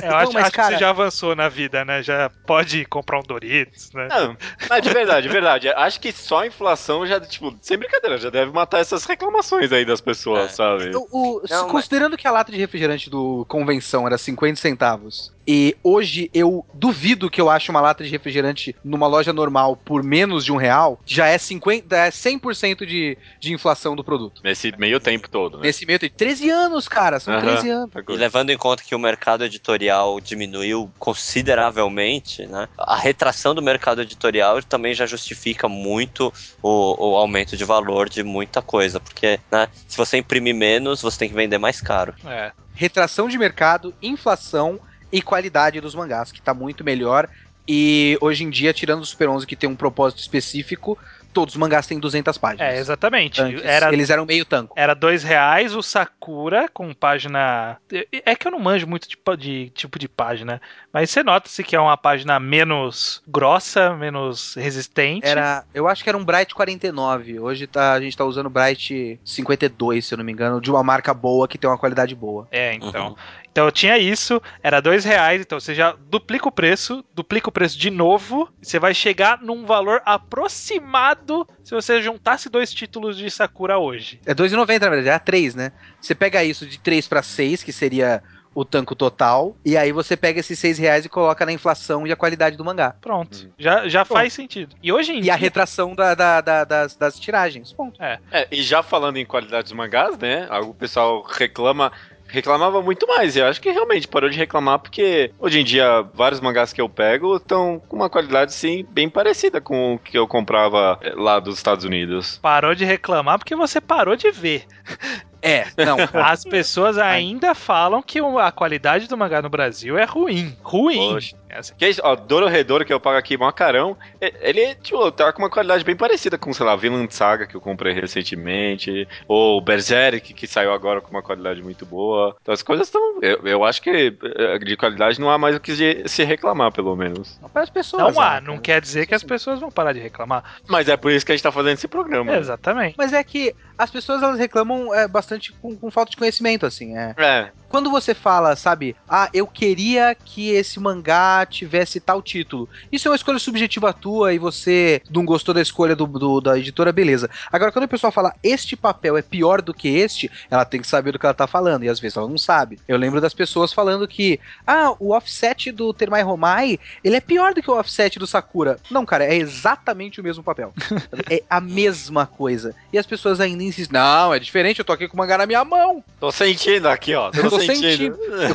É, eu acho, não, acho cara... que você já avançou na vida, né? Já pode comprar um Doritos, né? Não, mas de verdade, de verdade. Acho que só a inflação já, tipo, sem brincadeira, já deve matar essas reclamações aí das pessoas, é. sabe? O, o, não, considerando mas... que a lata de refrigerante do Convenção era 50 centavos e hoje eu duvido que eu ache uma lata de refrigerante numa loja normal por menos de um real, já é 50, é 100% de, de inflação do produto. Nesse meio tempo todo, né? Nesse meio tempo. 13 anos, cara, são uhum. 13 anos. E levando em conta que o mercado editorial diminuiu consideravelmente, né? A retração do mercado editorial também já justifica muito o, o aumento de valor de muita coisa, porque, né, se você imprimir menos, você tem que vender mais caro. É. Retração de mercado, inflação e qualidade dos mangás, que tá muito melhor. E hoje em dia, tirando o Super 11 que tem um propósito específico, todos os mangás têm 200 páginas. É, exatamente. Antes, era, eles eram meio tanco. Era dois reais o Sakura com página. É que eu não manjo muito de, de tipo de página, mas você nota-se que é uma página menos grossa, menos resistente. Era, eu acho que era um Bright 49. Hoje tá, a gente tá usando Bright 52, se eu não me engano, de uma marca boa que tem uma qualidade boa. É, então. Uhum. Então eu tinha isso, era dois reais, então você já duplica o preço, duplica o preço de novo, você vai chegar num valor aproximado se você juntasse dois títulos de Sakura hoje. É 2,90 na verdade, é 3, né? Você pega isso de 3 para 6, que seria o tanco total, e aí você pega esses seis reais e coloca na inflação e a qualidade do mangá. Pronto. Hum. Já, já Pronto. faz sentido. E hoje em E dia... a retração da, da, da, das, das tiragens. Ponto. É. é. E já falando em qualidade dos mangás, né? O pessoal reclama reclamava muito mais. E eu acho que realmente parou de reclamar porque hoje em dia vários mangás que eu pego estão com uma qualidade sim bem parecida com o que eu comprava eh, lá dos Estados Unidos. Parou de reclamar porque você parou de ver. É, não. As pessoas ainda falam que a qualidade do mangá no Brasil é ruim. Ruim. Poxa. Que é isso, ó, Dororedoro, que eu pago aqui macarão, ele, tipo, tá com uma qualidade bem parecida com, sei lá, Vinland Saga, que eu comprei recentemente, ou Berserk, que saiu agora com uma qualidade muito boa. Então as coisas estão. Eu, eu acho que eh, de qualidade não há mais o que se reclamar, pelo menos. Para as pessoas. Não há, né? não quer dizer que as pessoas vão parar de reclamar. Mas é por isso que a gente tá fazendo esse programa. É, exatamente. Mas é que as pessoas elas reclamam é, bastante com, com, falta de conhecimento, assim. É. é. Quando você fala, sabe, ah, eu queria que esse mangá tivesse tal título. Isso é uma escolha subjetiva tua e você não gostou da escolha do, do, da editora, beleza. Agora, quando o pessoal fala este papel é pior do que este, ela tem que saber do que ela tá falando, e às vezes ela não sabe. Eu lembro das pessoas falando que, ah, o offset do Termai Romai, ele é pior do que o offset do Sakura. Não, cara, é exatamente o mesmo papel. é a mesma coisa. E as pessoas ainda insistem, não, é diferente, eu tô aqui com o mangá na minha mão. Tô sentindo aqui, ó. Tô, tô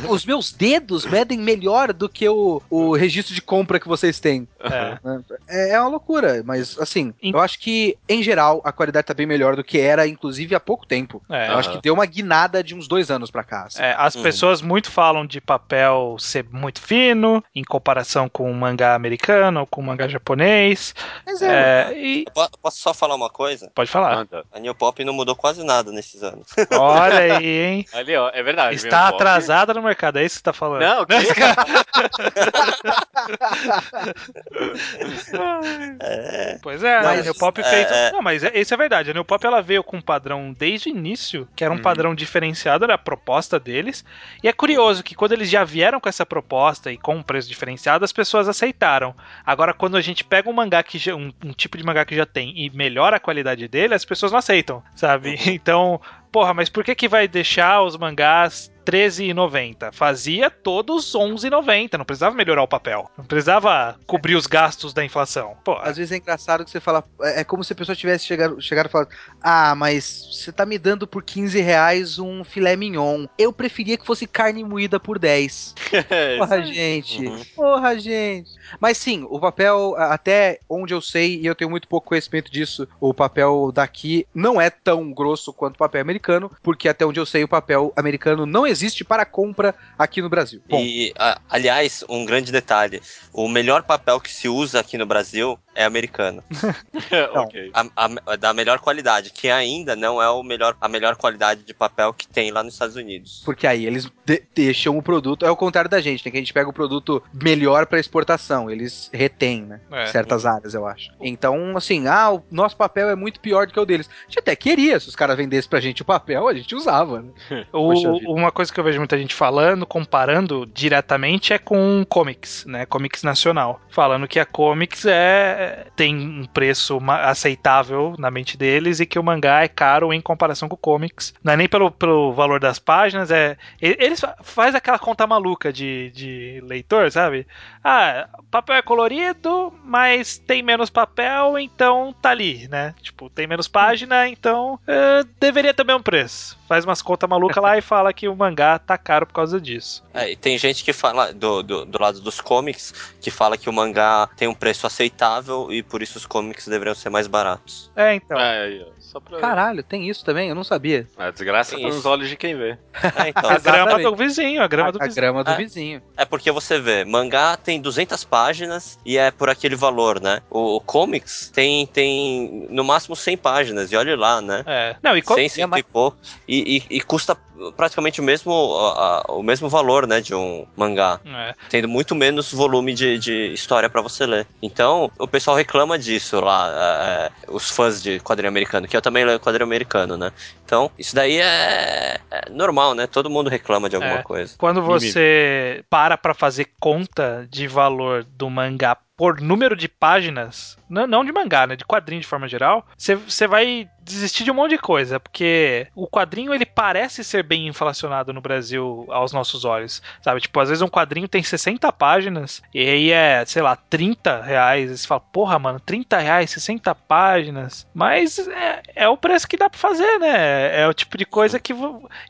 Os meus dedos medem melhor do que o, o registro de compra que vocês têm. É. é, é uma loucura, mas assim, eu acho que, em geral, a qualidade tá bem melhor do que era, inclusive, há pouco tempo. É. Eu acho que deu uma guinada de uns dois anos pra cá. Assim. É, as uhum. pessoas muito falam de papel ser muito fino, em comparação com o mangá americano ou com o mangá japonês. Mas é. é e... Posso só falar uma coisa? Pode falar. A New Pop não mudou quase nada nesses anos. Olha aí, hein? Ali, ó, é verdade. Está atrasada no mercado, é isso que você tá falando. Não, que... é. Pois é, mas, a New Pop fez. É, é... Não, mas isso é verdade. A New Pop ela veio com um padrão desde o início, que era um hum. padrão diferenciado, era a proposta deles. E é curioso que quando eles já vieram com essa proposta e com um preço diferenciado, as pessoas aceitaram. Agora, quando a gente pega um mangá que já, um, um tipo de mangá que já tem e melhora a qualidade dele, as pessoas não aceitam, sabe? Então, porra, mas por que que vai deixar os mangás 13,90. Fazia todos 11,90. Não precisava melhorar o papel. Não precisava cobrir os gastos da inflação. Pô. Às vezes é engraçado que você fala. É, é como se a pessoa tivesse chegado, chegado e falado: Ah, mas você tá me dando por 15 reais um filé mignon. Eu preferia que fosse carne moída por 10. Porra, gente. Uhum. Porra, gente. Mas sim, o papel, até onde eu sei, e eu tenho muito pouco conhecimento disso, o papel daqui não é tão grosso quanto o papel americano, porque até onde eu sei, o papel americano não existe para compra aqui no Brasil. Bom. E, a, aliás, um grande detalhe: o melhor papel que se usa aqui no Brasil é americano. okay. a, a, da melhor qualidade, que ainda não é o melhor, a melhor qualidade de papel que tem lá nos Estados Unidos. Porque aí eles de deixam o produto, é o contrário da gente, né? Que a gente pega o produto melhor para exportação, eles retêm, né? É. Certas áreas, eu acho. Então, assim, ah, o nosso papel é muito pior do que o deles. A gente até queria, se os caras vendessem pra gente o papel, a gente usava, né? o, uma coisa que eu vejo muita gente falando, comparando diretamente, é com comics, né? Comics nacional. Falando que a comics é tem um preço aceitável na mente deles e que o mangá é caro em comparação com o comics. Não é nem pelo, pelo valor das páginas, é. Eles faz aquela conta maluca de, de leitor, sabe? Ah, papel é colorido, mas tem menos papel, então tá ali, né? Tipo, tem menos página, então uh, deveria ter preço. Faz umas contas malucas lá e fala que o mangá mangá tá caro por causa disso. É, e tem gente que fala, do, do, do, lado dos comics, que fala que o mangá tem um preço aceitável e por isso os comics deveriam ser mais baratos. É, então. É, pra... Caralho, tem isso também? Eu não sabia. A desgraça tem tá nos olhos de quem vê. É, então. a grama do vizinho, a grama do a, vizinho. A grama do é, vizinho. É porque você vê, mangá tem 200 páginas e é por aquele valor, né? O, o comics tem, tem no máximo 100 páginas, e olha lá, né? É. Não, e 100, 100 é e pouco. E, e, e custa praticamente o mesmo, a, a, o mesmo valor, né, de um mangá. É. Tendo muito menos volume de, de história para você ler. Então, o pessoal reclama disso lá, é, os fãs de quadrinho americano, que eu também leio quadrinho americano, né? Então, isso daí é, é normal, né? Todo mundo reclama de alguma é. coisa. Quando você para pra fazer conta de valor do mangá por número de páginas, não, não de mangá, né? De quadrinho de forma geral, você vai desistir de um monte de coisa, porque o quadrinho ele parece ser bem inflacionado no Brasil aos nossos olhos, sabe? Tipo, às vezes um quadrinho tem 60 páginas e aí é, sei lá, 30 reais. E você fala, porra, mano, 30 reais, 60 páginas. Mas é, é o preço que dá pra fazer, né? É o tipo de coisa que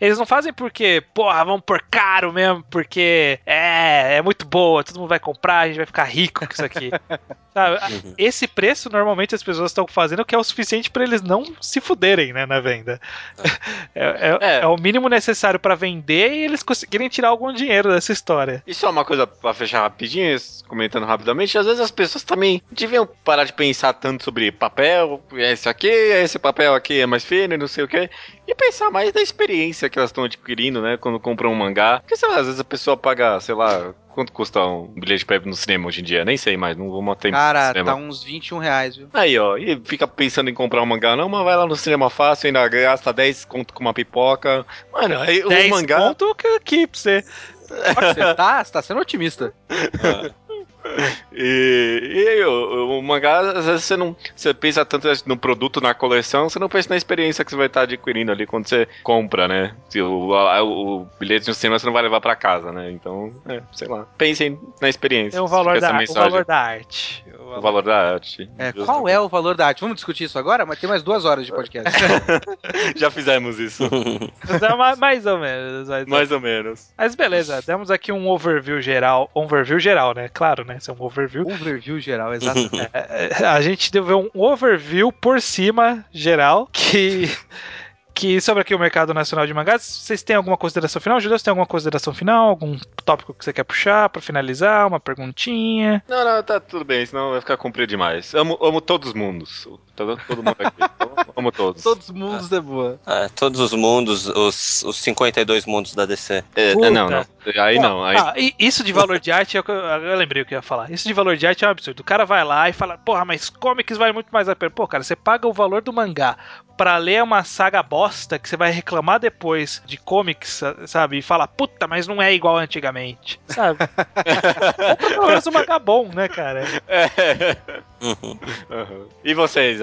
eles não fazem porque, porra, vamos por caro mesmo, porque é, é muito boa, todo mundo vai comprar, a gente vai ficar rico com isso aqui. sabe? Uhum. Esse preço normalmente as pessoas estão fazendo que é o suficiente para eles não se fuderem, né, na venda. É, é, é. é o mínimo necessário para vender e eles conseguirem tirar algum dinheiro dessa história. Isso é uma coisa para fechar rapidinho, comentando rapidamente. Às vezes as pessoas também deviam parar de pensar tanto sobre papel, esse aqui, esse papel aqui é mais fino e não sei o que, e pensar mais da experiência que elas estão adquirindo, né, quando compram um mangá. Porque, sei lá, às vezes a pessoa paga, sei lá, quanto custa um bilhete pra ir no cinema hoje em dia? Nem sei mais, não vou manter Cara, tá uns 21 reais, viu? Aí, ó, e fica pensando em comprar um mangá, não, mas vai lá no cinema fácil, ainda gasta 10 conto com uma pipoca. Mano, aí o mangá. 10 conto aqui pra você. Você tá, você tá sendo otimista. Ah. E, e o, o, mangá, às vezes você não você pensa tanto no produto, na coleção, você não pensa na experiência que você vai estar adquirindo ali quando você compra, né? O, o, o bilhete no cinema você não vai levar para casa, né? Então, é, sei lá. Pensem na experiência. É o valor, da, o valor da arte. O valor, o valor da arte. É, qual é o valor da arte? Vamos discutir isso agora? Mas tem mais duas horas de podcast. Já fizemos isso. mais ou menos. Mais, mais ou menos. Mas beleza, demos aqui um overview geral. Um overview geral, né? Claro, né? Isso é um overview. Overview geral, exato. É, é, a gente deu um overview por cima geral que que sobre aqui o mercado nacional de mangás, vocês têm alguma consideração final? Você tem alguma consideração final? Algum tópico que você quer puxar para finalizar? Uma perguntinha? Não, não, tá tudo bem, senão vai ficar comprido demais. Amo, amo todos os mundos. Todo, todo mundo aqui. amo todos. Todos os mundos é boa. É, todos os mundos, os, os 52 mundos da DC. É, não, não. Aí não. Aí... Ah, isso de valor de arte, eu, eu lembrei o que eu ia falar. Isso de valor de arte é um absurdo. O cara vai lá e fala, porra, mas comics vale muito mais a pena. Pô, cara, você paga o valor do mangá para ler uma saga bosta que você vai reclamar depois de comics, sabe? E falar, puta, mas não é igual antigamente, sabe? Ou pelo menos um mangá bom, né, cara? É. Uhum. Uhum. E vocês,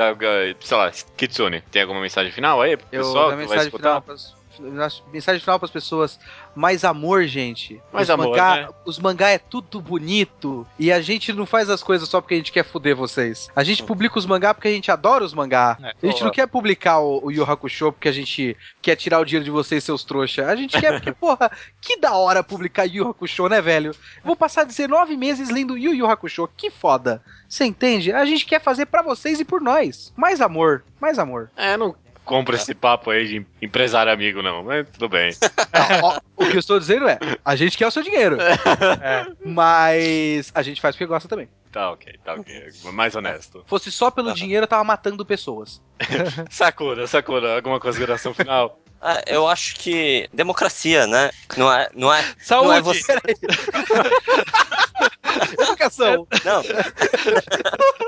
sei lá, Kitsune, tem alguma mensagem final aí pro pessoal que vai escutar? Final, mensagem final para as pessoas: mais amor, gente. Mais os amor. Mangá, né? Os mangá é tudo bonito e a gente não faz as coisas só porque a gente quer fuder vocês. A gente publica os mangá porque a gente adora os mangá. É, a gente não quer publicar o, o Yu Hakusho porque a gente quer tirar o dinheiro de vocês, seus trouxa. A gente quer porque, porra, que da hora publicar Yu Hakusho, né, velho? Vou passar 19 meses lendo Yu Yu Hakusho, que foda. Você entende? A gente quer fazer para vocês e por nós. Mais amor, mais amor. É, não compra esse papo aí de empresário amigo, não, mas tudo bem. O que eu estou dizendo é, a gente quer o seu dinheiro. É, mas a gente faz porque gosta também. Tá ok, tá ok. Mais honesto. Fosse só pelo dinheiro, eu tava matando pessoas. Sakura, Sakura, alguma consideração final? Ah, eu acho que democracia, né? Não é, não é, Saúde. não é você. Educação. Não.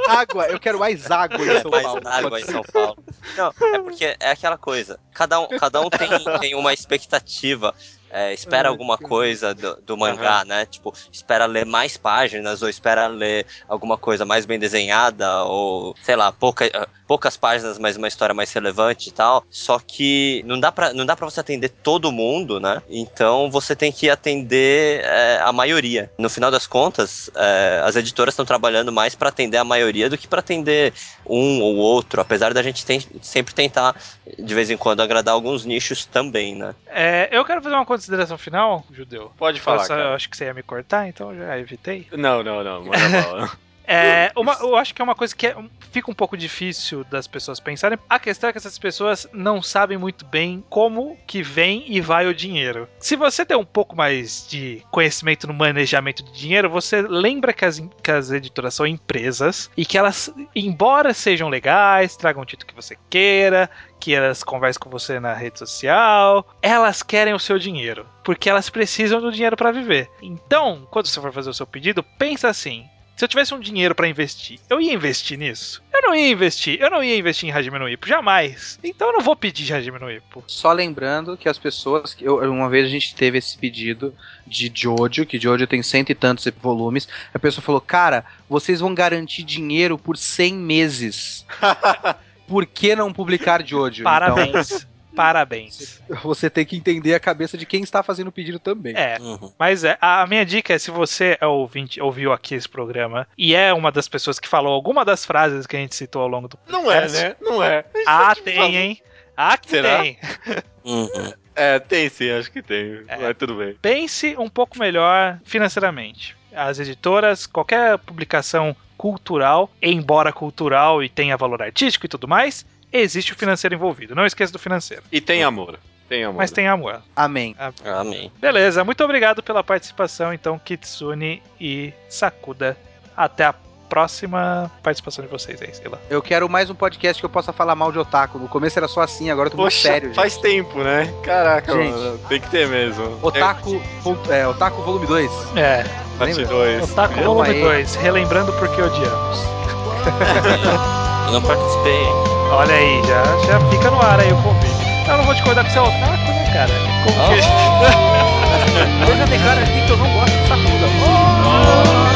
água, eu quero mais água em São mais Paulo. Mais água em São Paulo. Não, é porque é aquela coisa. Cada um, cada um tem, tem uma expectativa é, espera alguma coisa do, do mangá, uhum. né? Tipo, espera ler mais páginas, ou espera ler alguma coisa mais bem desenhada, ou sei lá, pouca, poucas páginas, mas uma história mais relevante e tal. Só que não dá pra, não dá pra você atender todo mundo, né? Então você tem que atender é, a maioria. No final das contas, é, as editoras estão trabalhando mais para atender a maioria do que para atender um ou outro, apesar da gente tem, sempre tentar, de vez em quando, agradar alguns nichos também, né? É, eu quero fazer uma consideração final, Judeu? Pode falar. Só, eu acho que você ia me cortar, então já evitei. Não, não, não. Manda bola. É, uma, eu acho que é uma coisa que é, fica um pouco difícil das pessoas pensarem. A questão é que essas pessoas não sabem muito bem como que vem e vai o dinheiro. Se você tem um pouco mais de conhecimento no manejamento de dinheiro, você lembra que as, que as editoras são empresas e que elas, embora sejam legais, tragam o título que você queira, que elas conversem com você na rede social, elas querem o seu dinheiro, porque elas precisam do dinheiro para viver. Então, quando você for fazer o seu pedido, pensa assim: se eu tivesse um dinheiro para investir, eu ia investir nisso? Eu não ia investir. Eu não ia investir em Hajime no Ippo, jamais. Então eu não vou pedir Hajime no Ippo. Só lembrando que as pessoas. Eu, uma vez a gente teve esse pedido de Jojo, que Jojo tem cento e tantos volumes. A pessoa falou: Cara, vocês vão garantir dinheiro por 100 meses. por que não publicar Jojo? Parabéns. Então, Parabéns. Você tem que entender a cabeça de quem está fazendo o pedido também. É. Uhum. Mas é, a minha dica é: se você é ouvinte, ouviu aqui esse programa e é uma das pessoas que falou alguma das frases que a gente citou ao longo do Não é, né? Não é. Ah, tem, hein? Ah, que Será? tem. Uhum. É, tem sim, acho que tem. É. Mas tudo bem. Pense um pouco melhor financeiramente. As editoras, qualquer publicação cultural, embora cultural e tenha valor artístico e tudo mais, existe o financeiro envolvido. Não esqueça do financeiro. E tem amor. Tem amor. Mas tem amor. Amém. Amém. Beleza, muito obrigado pela participação, então, Kitsune e Sakuda. Até a próxima participação de vocês aí, sei lá. Eu quero mais um podcast que eu possa falar mal de otaku. No começo era só assim, agora eu tô Poxa, muito sério. Faz gente. tempo, né? Caraca, gente, mano, tem que ter mesmo. Otaku, é, é Otaku Volume 2. É. Parte 2. Otaku Volume 2, relembrando porque odiamos. eu não participei. Olha aí, já, já fica no ar aí o convite. Eu não vou que você é otaku, né, cara? Como oh. que... eu já declaro aqui que eu não gosto de Sakura. Oh.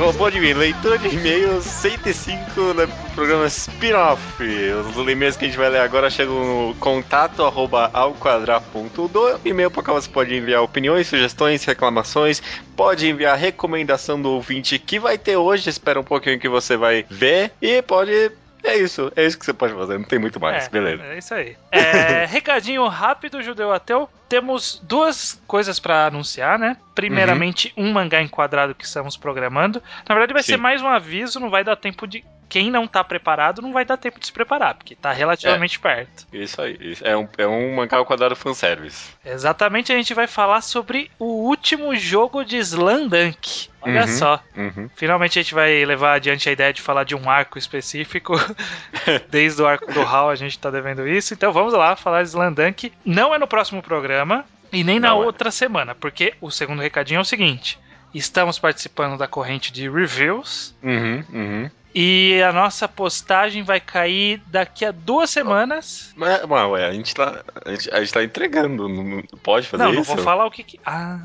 Robô de mim, leitura de e-mails 105 no programa Spin-Off. Os e-mails que a gente vai ler agora chegam no contato arroba alquadra.do. E-mail para qual você pode enviar opiniões, sugestões, reclamações. Pode enviar recomendação do ouvinte que vai ter hoje. Espera um pouquinho que você vai ver. E pode é isso, é isso que você pode fazer, não tem muito mais, é, beleza. É isso aí. É, recadinho rápido, Judeu Ateu. Temos duas coisas para anunciar, né? Primeiramente, uhum. um mangá enquadrado que estamos programando. Na verdade, vai Sim. ser mais um aviso, não vai dar tempo de quem não tá preparado não vai dar tempo de se preparar, porque tá relativamente é, perto. Isso aí. Isso é, um, é um mangá ao quadrado fanservice. Exatamente, a gente vai falar sobre o último jogo de Slandunk. Olha uhum, só. Uhum. Finalmente a gente vai levar adiante a ideia de falar de um arco específico. Desde o arco do Hall a gente tá devendo isso. Então vamos lá falar de Slandunk. Não é no próximo programa. E nem não na é. outra semana, porque o segundo recadinho é o seguinte: estamos participando da corrente de reviews. Uhum, uhum. E a nossa postagem vai cair daqui a duas semanas. Mas, ué, a gente tá, a gente, a gente tá entregando, não pode fazer não, isso? Não, não vou falar o que, que... Ah...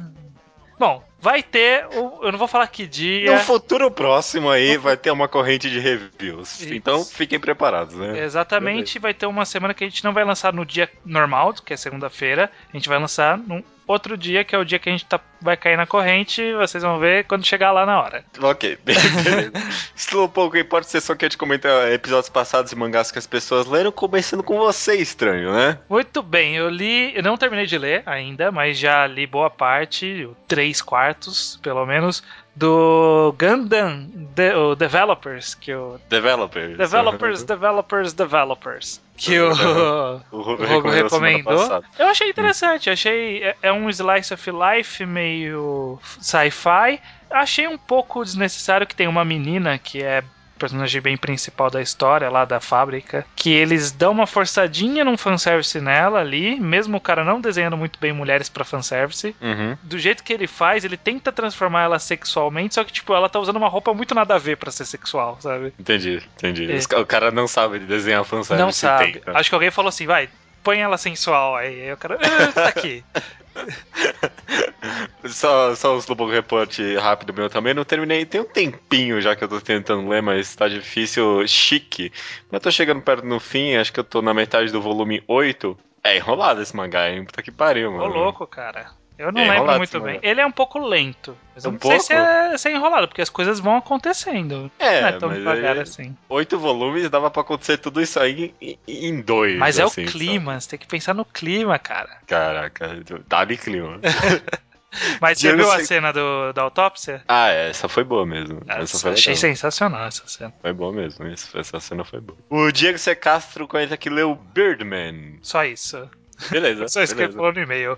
Bom, vai ter. O, eu não vou falar que dia. No futuro próximo aí vai ter uma corrente de reviews. Isso. Então fiquem preparados, né? Exatamente, Beleza. vai ter uma semana que a gente não vai lançar no dia normal, que é segunda-feira. A gente vai lançar num outro dia, que é o dia que a gente tá, vai cair na corrente. Vocês vão ver quando chegar lá na hora. Ok, beleza. um pouco pode ser só que a gente comenta episódios passados e mangás que as pessoas leram, começando com você, estranho, né? Muito bem, eu li. Eu não terminei de ler ainda, mas já li boa parte, três quartos, pelo menos do Gundam de, o Developers, que o Developers, Developers, Developers, Developers, que o, o, Rogo recomendou. Eu achei interessante, achei é, é um slice of life meio sci-fi. Achei um pouco desnecessário que tem uma menina que é personagem bem principal da história lá da fábrica, que eles dão uma forçadinha num fanservice nela ali, mesmo o cara não desenhando muito bem mulheres pra fanservice. Uhum. Do jeito que ele faz, ele tenta transformar ela sexualmente, só que, tipo, ela tá usando uma roupa muito nada a ver pra ser sexual, sabe? Entendi, entendi. É. O cara não sabe desenhar fanservice. não sabe. Tenta. Acho que alguém falou assim, vai, põe ela sensual aí. Aí o cara, ah, tá aqui. Só, só um Slowpoke Report rápido meu também. Não terminei. Tem um tempinho já que eu tô tentando ler, mas tá difícil. Chique. Mas tô chegando perto no fim. Acho que eu tô na metade do volume 8. É enrolado esse mangá, hein? Puta que pariu, Ô, mano. louco, cara. Eu não É lembro muito bem. mangá. Ele é um pouco lento. Mas eu Um não sei se pouco? é, se é enrolado, porque as coisas vão acontecendo. É, não é tão devagar assim. Oito volumes dava pra acontecer tudo isso aí em, em dois. Mas é assim, o clima, você tem que pensar no clima, cara. Caraca, dá-lhe clima. Mas você Eu viu a sei- cena do, da autópsia? ah, é, essa foi boa mesmo. Essa foi achei legal. sensacional essa cena. Foi boa mesmo, isso, essa cena foi boa. O Diego C. Castro comenta que leu Birdman. Só isso. Beleza, Só isso que ele beleza. falou no e-mail.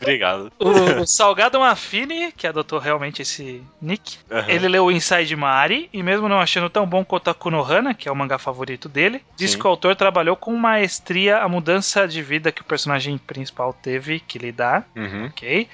Obrigado. O, o Salgado Mafini, que adotou realmente esse nick, Aham. ele leu o Inside Mari e mesmo não achando tão bom quanto a Kunohana, que é o mangá favorito dele, disse Sim. que o autor trabalhou com maestria a mudança de vida que o personagem principal teve que lidar, Uhum. ok?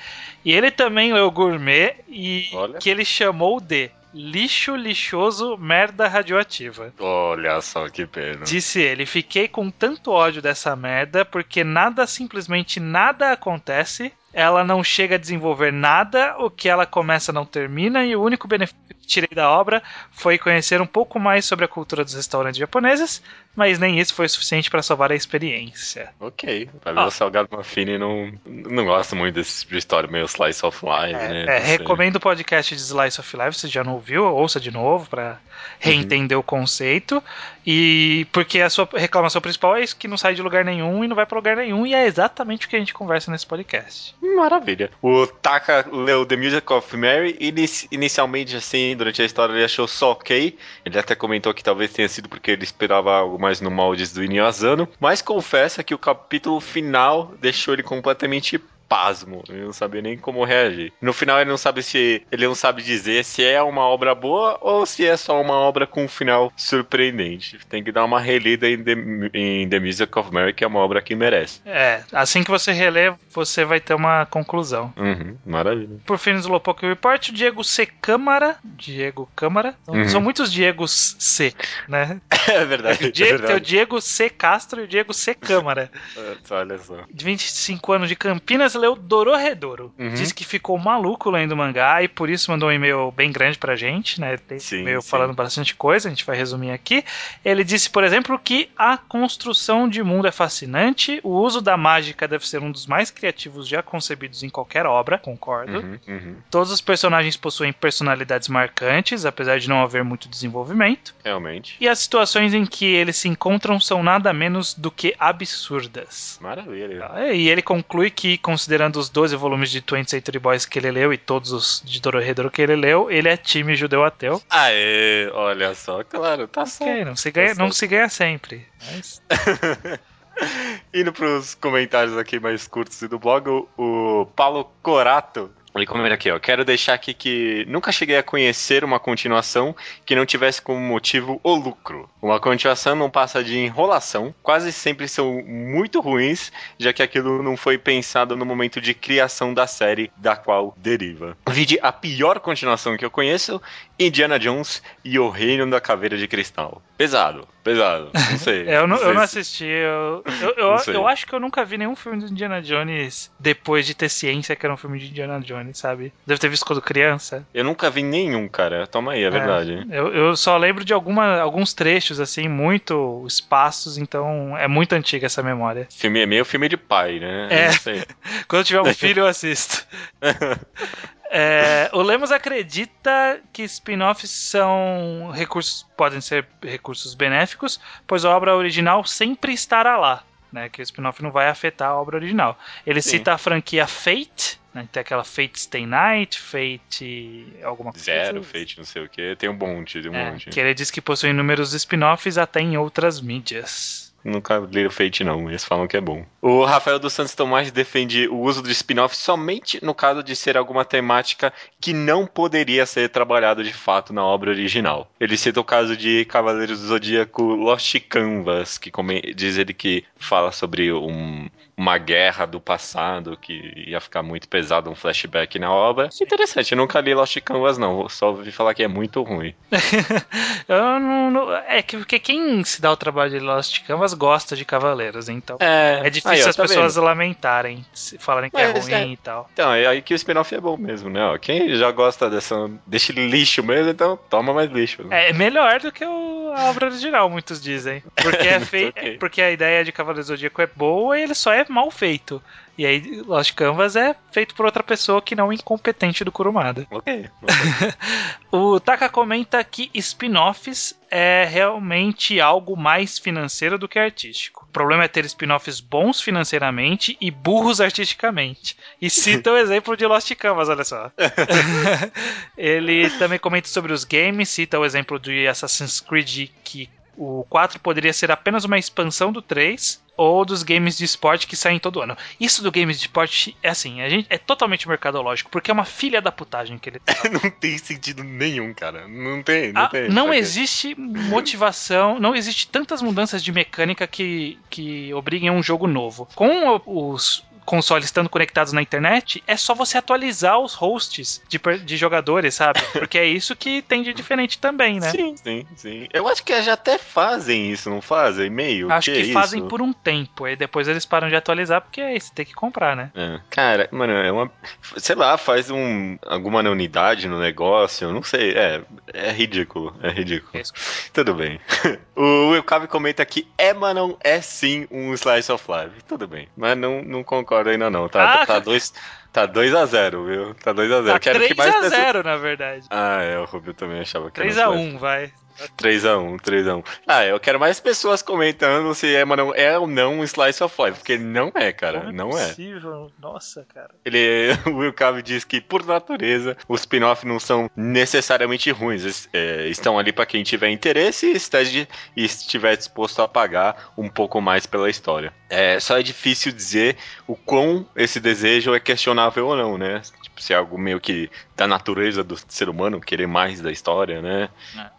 E ele também leu Gourmet e Olha. que ele chamou de lixo lixoso merda radioativa. Olha só que pena. Disse ele, fiquei com tanto ódio dessa merda porque nada, simplesmente nada acontece. Ela não chega a desenvolver nada, o que ela começa não termina, e o único benefício que tirei da obra foi conhecer um pouco mais sobre a cultura dos restaurantes japoneses, mas nem isso foi suficiente para salvar a experiência. Ok. Pra ver Ó. o Salgado Mafini não, não gosta muito desse tipo de história, meio slice of life, né? É, Não sei. recomendo o podcast de Slice of Life, se já não ouviu, ouça de novo para reentender o conceito. E porque a sua reclamação principal é isso que não sai de lugar nenhum e não vai para lugar nenhum, e é exatamente o que a gente conversa nesse podcast. Maravilha. O Taka leu The Music of Mary e inici- inicialmente, assim, durante a história ele achou só ok. Ele até comentou que talvez tenha sido porque ele esperava algo mais no moldes do Inyo Asano, mas confessa que o capítulo final deixou ele completamente pasmo, ele não sabia nem como reagir. No final ele não sabe se ele não sabe dizer se é uma obra boa ou se é só uma obra com um final surpreendente. Tem que dar uma relida em The, em The Music of Mary, que é uma obra que merece. É, assim que você relê, você vai ter uma conclusão. Uhum, maravilha. Por fim, no Slowpoke Report, o Diego C. Câmara. Diego Câmara. São- Uhum. São muitos Diegos C, né? É verdade, O é Diego, tem o verdade. Diego C. Castro e o Diego C. Câmara. É, Olha só. de 25 anos de Campinas, leu Dororedoro. Uhum. Disse que ficou maluco lendo o mangá e por isso mandou um e-mail bem grande pra gente, né? Tem Sim, e-mail sim. falando bastante coisa, a gente vai resumir aqui. Ele disse, por exemplo, que a construção de mundo é fascinante, o uso da mágica deve ser um dos mais criativos já concebidos em qualquer obra, concordo. Uhum, uhum. Todos os personagens possuem personalidades marcantes, apesar de não haver muito desenvolvimento. Realmente. E as situações em que eles se encontram são nada menos do que absurdas. Maravilha. Ah, E ele conclui que, considerando os 12 volumes de 20th Century Boys que ele leu e todos os de Dorohedoro que ele leu, ele é time judeu ateu. Aê, olha só, claro, tá certo. Ok, não se ganha, Tá não certo. se ganha sempre. Mas... Indo pros comentários aqui mais curtos do blog, o, o Paulo Corato. Ele comenta aqui, ó. Quero deixar aqui que nunca cheguei a conhecer uma continuação que não tivesse como motivo o lucro. Uma continuação não passa de enrolação, quase sempre são muito ruins, já que aquilo não foi pensado no momento de criação da série da qual deriva. Vide a pior continuação que eu conheço, Indiana Jones e o Reino da Caveira de Cristal. Pesado, pesado. Não sei. É, eu não, eu não sei se- assisti. Eu, eu, eu, Não eu acho que eu nunca vi nenhum filme do Indiana Jones depois de ter ciência que era um filme de Indiana Jones, sabe? Deve ter visto quando criança. Eu nunca vi nenhum, cara. Toma aí, é verdade. Eu, eu só lembro de alguma, alguns trechos, assim, muito espaços, então é muito antiga essa memória. Filme é meio filme de pai, né? É. Eu Não. Quando eu tiver um filho, eu assisto. É, o Lemos acredita que spin-offs são recursos, podem ser recursos benéficos, pois a obra original sempre estará lá. Né, que o spin-off não vai afetar a obra original. Ele Sim. cita a franquia Fate, né, tem aquela Fate Stay Night, Fate. alguma coisa. Zero, Fate, não sei o que. Tem um monte, tem um É, monte. que ele diz que possui inúmeros spin-offs até em outras mídias. Nunca o Fate, não. Eles falam que é bom. O Rafael dos Santos Tomás defende o uso do spin-off somente no caso de ser alguma temática que não poderia ser trabalhada de fato na obra original. Ele cita o caso de Cavaleiros do Zodíaco Lost Canvas, que diz ele que fala sobre um, uma guerra do passado que ia ficar muito pesado, um flashback na obra. Interessante, eu nunca li Lost Canvas, não. Só ouvi falar que é muito ruim. eu não, não, é que porque quem se dá o trabalho de Lost Canvas gosta de Cavaleiros, então. É, é difícil aí, ó, as tá pessoas vendo? lamentarem, falarem que é Mas, é ruim é, e tal. Então, é aí que o spin-off é bom mesmo, né? Ó, quem já gosta dessa, desse lixo mesmo, então toma mais lixo. Né? É melhor do que o, a obra original, muitos dizem. Porque, é fei okay. porque a ideia de Cavaleiros do Zodíaco é boa e ele só é mal feito. E aí, Lost Canvas é feito por outra pessoa que não é incompetente do Kurumada. Ok. o Taka comenta que spin-offs é realmente algo mais financeiro do que artístico. O problema é ter spin-offs bons financeiramente e burros artisticamente. E cita o exemplo de Lost Canvas, olha só. Ele também comenta sobre os games, cita o exemplo de Assassin's Creed que o 4 poderia ser apenas uma expansão do 3 ou dos games de esporte que saem todo ano. Isso do games de esporte é assim, a gente é totalmente mercadológico, porque é uma filha da putagem que ele tá. não tem sentido nenhum, cara. Não tem, não ah, tem. Não existe motivação, não existe tantas mudanças de mecânica que, que obriguem a um jogo novo. Com os consoles estando conectados na internet, é só você atualizar os hosts de, de jogadores, sabe? Porque é isso que tem de diferente também, né? Sim, sim, sim. Eu acho que já até fazem isso, não fazem? Meio. Acho que, que é fazem isso? por um tempo, aí depois eles param de atualizar porque é isso, tem que comprar, né? É. Cara, mano, é uma. Sei lá, faz um, alguma unidade no negócio, não sei. É, é ridículo, é ridículo. Isso. Tudo bem. o Will comenta que Emanon é sim um slice of life. Tudo bem, mas não, não concordo concordo ainda não. Tá, ah, tá dois. Tá 2x0, viu? Tá 2x0. Tá 3x0, na verdade. Ah, é, o Rubio também achava que 3x1, vai. 3x1, 3x1. Ah, eu quero mais pessoas comentando se é, mano, é ou não um Slice of Life, porque não é, cara. Como não é. Possível. Nossa, cara. Ele, o Will Cave diz que, por natureza, os spin-off não são necessariamente ruins. É, estão ali para quem tiver interesse e estiver disposto a pagar um pouco mais pela história. É, só é difícil dizer o quão esse desejo é questionável ou não, né? Tipo, se é algo meio que da natureza do ser humano querer mais da história, né?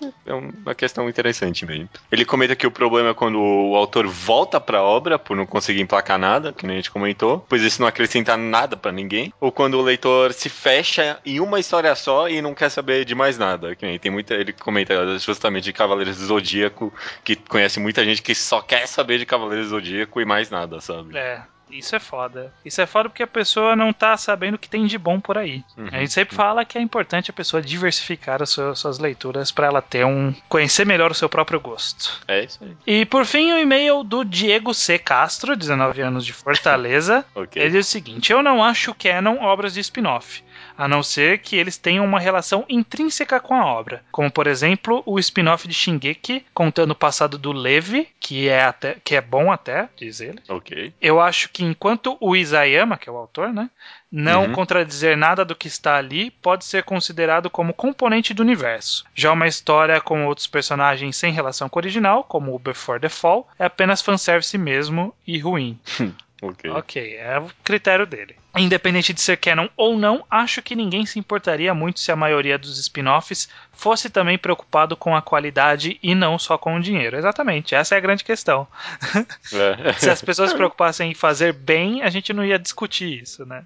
É, é uma questão interessante mesmo. Ele comenta que o problema é quando o autor volta pra obra por não conseguir emplacar nada, que nem a gente comentou, pois isso não acrescenta nada para ninguém, ou quando o leitor se fecha em uma história só e não quer saber de mais nada, que nem tem muita, ele comenta justamente de Cavaleiros do Zodíaco, que conhece muita gente que só quer saber de Cavaleiros do Zodíaco e mais nada, sabe? É. Isso é foda. Isso é foda porque a pessoa não tá sabendo o que tem de bom por aí. Uhum. A gente sempre fala que é importante a pessoa diversificar as suas, suas leituras para ela ter um. conhecer melhor o seu próprio gosto. É isso aí. E por fim, o e-mail do Diego C. Castro, 19 anos de Fortaleza. okay. Ele diz o seguinte: Eu não acho canon obras de spin-off a não ser que eles tenham uma relação intrínseca com a obra, como por exemplo o spin-off de Shingeki contando o passado do Levi, que é até que é bom até, diz ele. OK. Eu acho que enquanto o Isayama, que é o autor, né, não uhum. contradizer nada do que está ali, pode ser considerado como componente do universo. Já uma história com outros personagens sem relação com o original, como o Before the Fall, é apenas fanservice mesmo e ruim. ok. Ok, é o critério dele. Independente de ser canon ou não, acho que ninguém se importaria muito se a maioria dos spin-offs fosse também preocupado com a qualidade e não só com o dinheiro. Exatamente, essa é a grande questão. É. se as pessoas se preocupassem em fazer bem, a gente não ia discutir isso, né?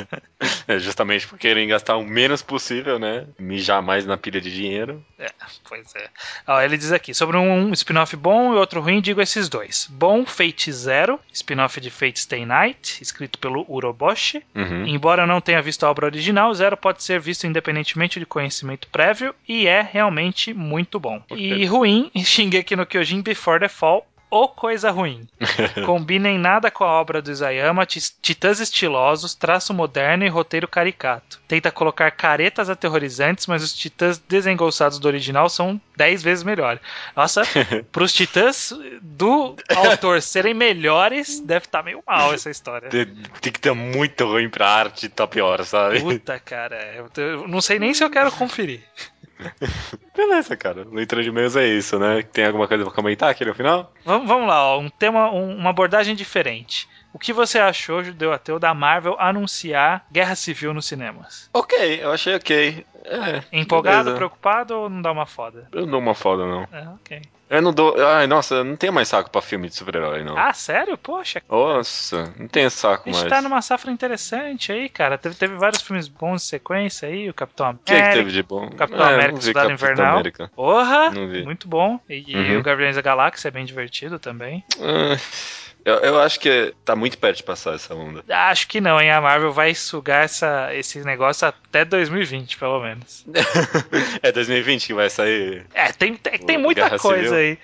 é justamente por querem gastar o menos possível, né? Mijar mais na pilha de dinheiro. É, pois é. Ó, ele diz aqui, sobre um spin-off bom e outro ruim, digo esses dois. Bom, Fate Zero, spin-off de Fate Stay Night, escrito pelo Uroboshi Uhum. Embora eu não tenha visto a obra original, Zero pode ser visto independentemente de conhecimento prévio e é realmente muito bom. E ruim, Shingeki no Kyojin Before the Fall ou coisa ruim. Combina em nada com a obra do Isayama, titãs estilosos, traço moderno e roteiro caricato. Tenta colocar caretas aterrorizantes, mas os titãs desengolçados do original são 10 vezes melhores. Nossa, pros titãs do autor serem melhores, deve estar tá meio mal essa história. Tem, que estar muito ruim pra arte tá pior, sabe? Puta, cara, eu não sei nem se eu quero conferir. Beleza, cara. Leitura de e-mails é isso, né? Tem alguma coisa pra comentar aqui no final? Vamos, vamos lá, ó. Um tema, um, uma abordagem diferente. O que você achou, Judeu Ateu, da Marvel anunciar Guerra Civil nos cinemas? Ok, eu achei ok. É, Empolgado, beleza. preocupado ou não dá uma foda? Eu não dou uma foda, não. É, ok. Eu não dou. Ai, nossa, eu não tenho mais saco pra filme de super-herói, não. Ah, sério? Poxa. Nossa, não tenho saco mais. A gente tá numa safra interessante aí, cara. Teve, teve vários filmes bons de sequência aí, o Capitão América. O que, é que teve de bom? Capitão é, América, Cidade Invernal. América. Porra! Muito bom. E, uhum. o Guardiões da Galáxia é bem divertido também. Uh... Eu, eu, acho que tá muito perto de passar essa onda. Acho que não, hein? A Marvel vai sugar essa, esse negócio até 2020, pelo menos. é 2020 que vai sair. É, tem, tem, tem muita Guerra coisa Civil. aí.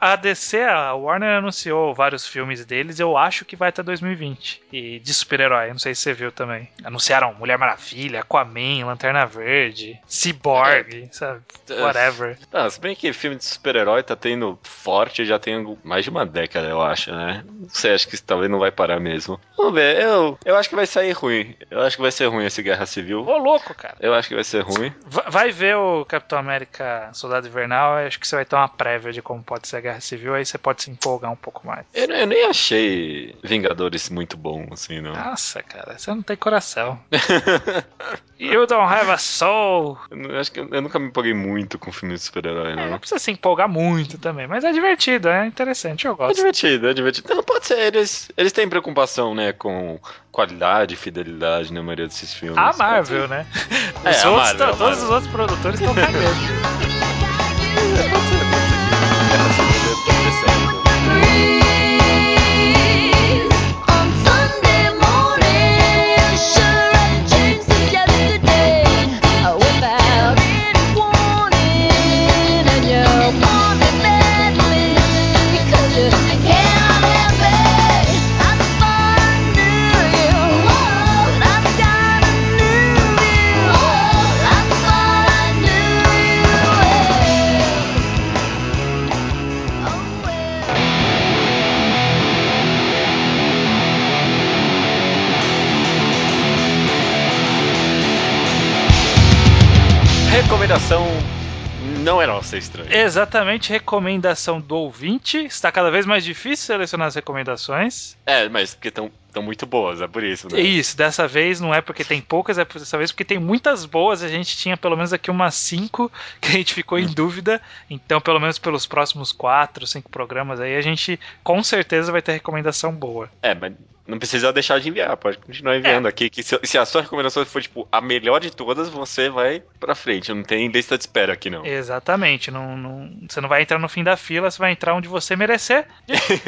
A, DC, a Warner anunciou vários filmes deles, eu acho que vai até 2020. E de super-herói, não sei se você viu também. Anunciaram Mulher Maravilha, Aquaman, Lanterna Verde, Cyborg, é. sabe? Whatever. Ah, se bem que filme de super-herói tá tendo forte já tem mais de uma década, eu acho, né? Não sei, acho que talvez não vai parar mesmo. Vamos ver, eu, eu acho que vai sair ruim. Eu acho que vai ser ruim esse Guerra Civil. Ô, louco, cara. Eu acho que vai ser ruim. Vai ver o Capitão América Soldado Invernal, acho que você vai ter uma prévia de como pode ser a Guerra Civil, aí você pode se empolgar um pouco mais. Eu, eu nem achei Vingadores muito bom, assim, não. Nossa, cara, você não tem coração. you don't have a soul. Eu, acho que eu, eu nunca me empolguei muito com filme de super-herói, não. É, não precisa se empolgar muito também, mas é divertido, é interessante, eu gosto. É divertido, é divertido. Não, pode ser, eles, eles têm preocupação, né, com qualidade e fidelidade na maioria desses filmes. A Marvel, né? É, os é, outros, Marvel, todos os outros produtores estão cagando. recomendação não é nossa, é estranho. Exatamente, recomendação do ouvinte. Está cada vez mais difícil selecionar as recomendações. É, mas porque estão muito boas, é por isso, né? Isso, dessa vez não é porque tem poucas, é dessa vez porque tem muitas boas. A gente tinha pelo menos aqui umas cinco que a gente ficou em hum. dúvida. Então, pelo menos pelos próximos quatro, cinco programas aí, a gente com certeza vai ter recomendação boa. É, mas não precisa deixar de enviar, pode continuar enviando é. aqui. Que se, se, a sua recomendação for, tipo, a melhor de todas, você vai pra frente. Não tem lista de espera aqui, não. Exatamente. Não, não, você não vai entrar no fim da fila, você vai entrar onde você merecer.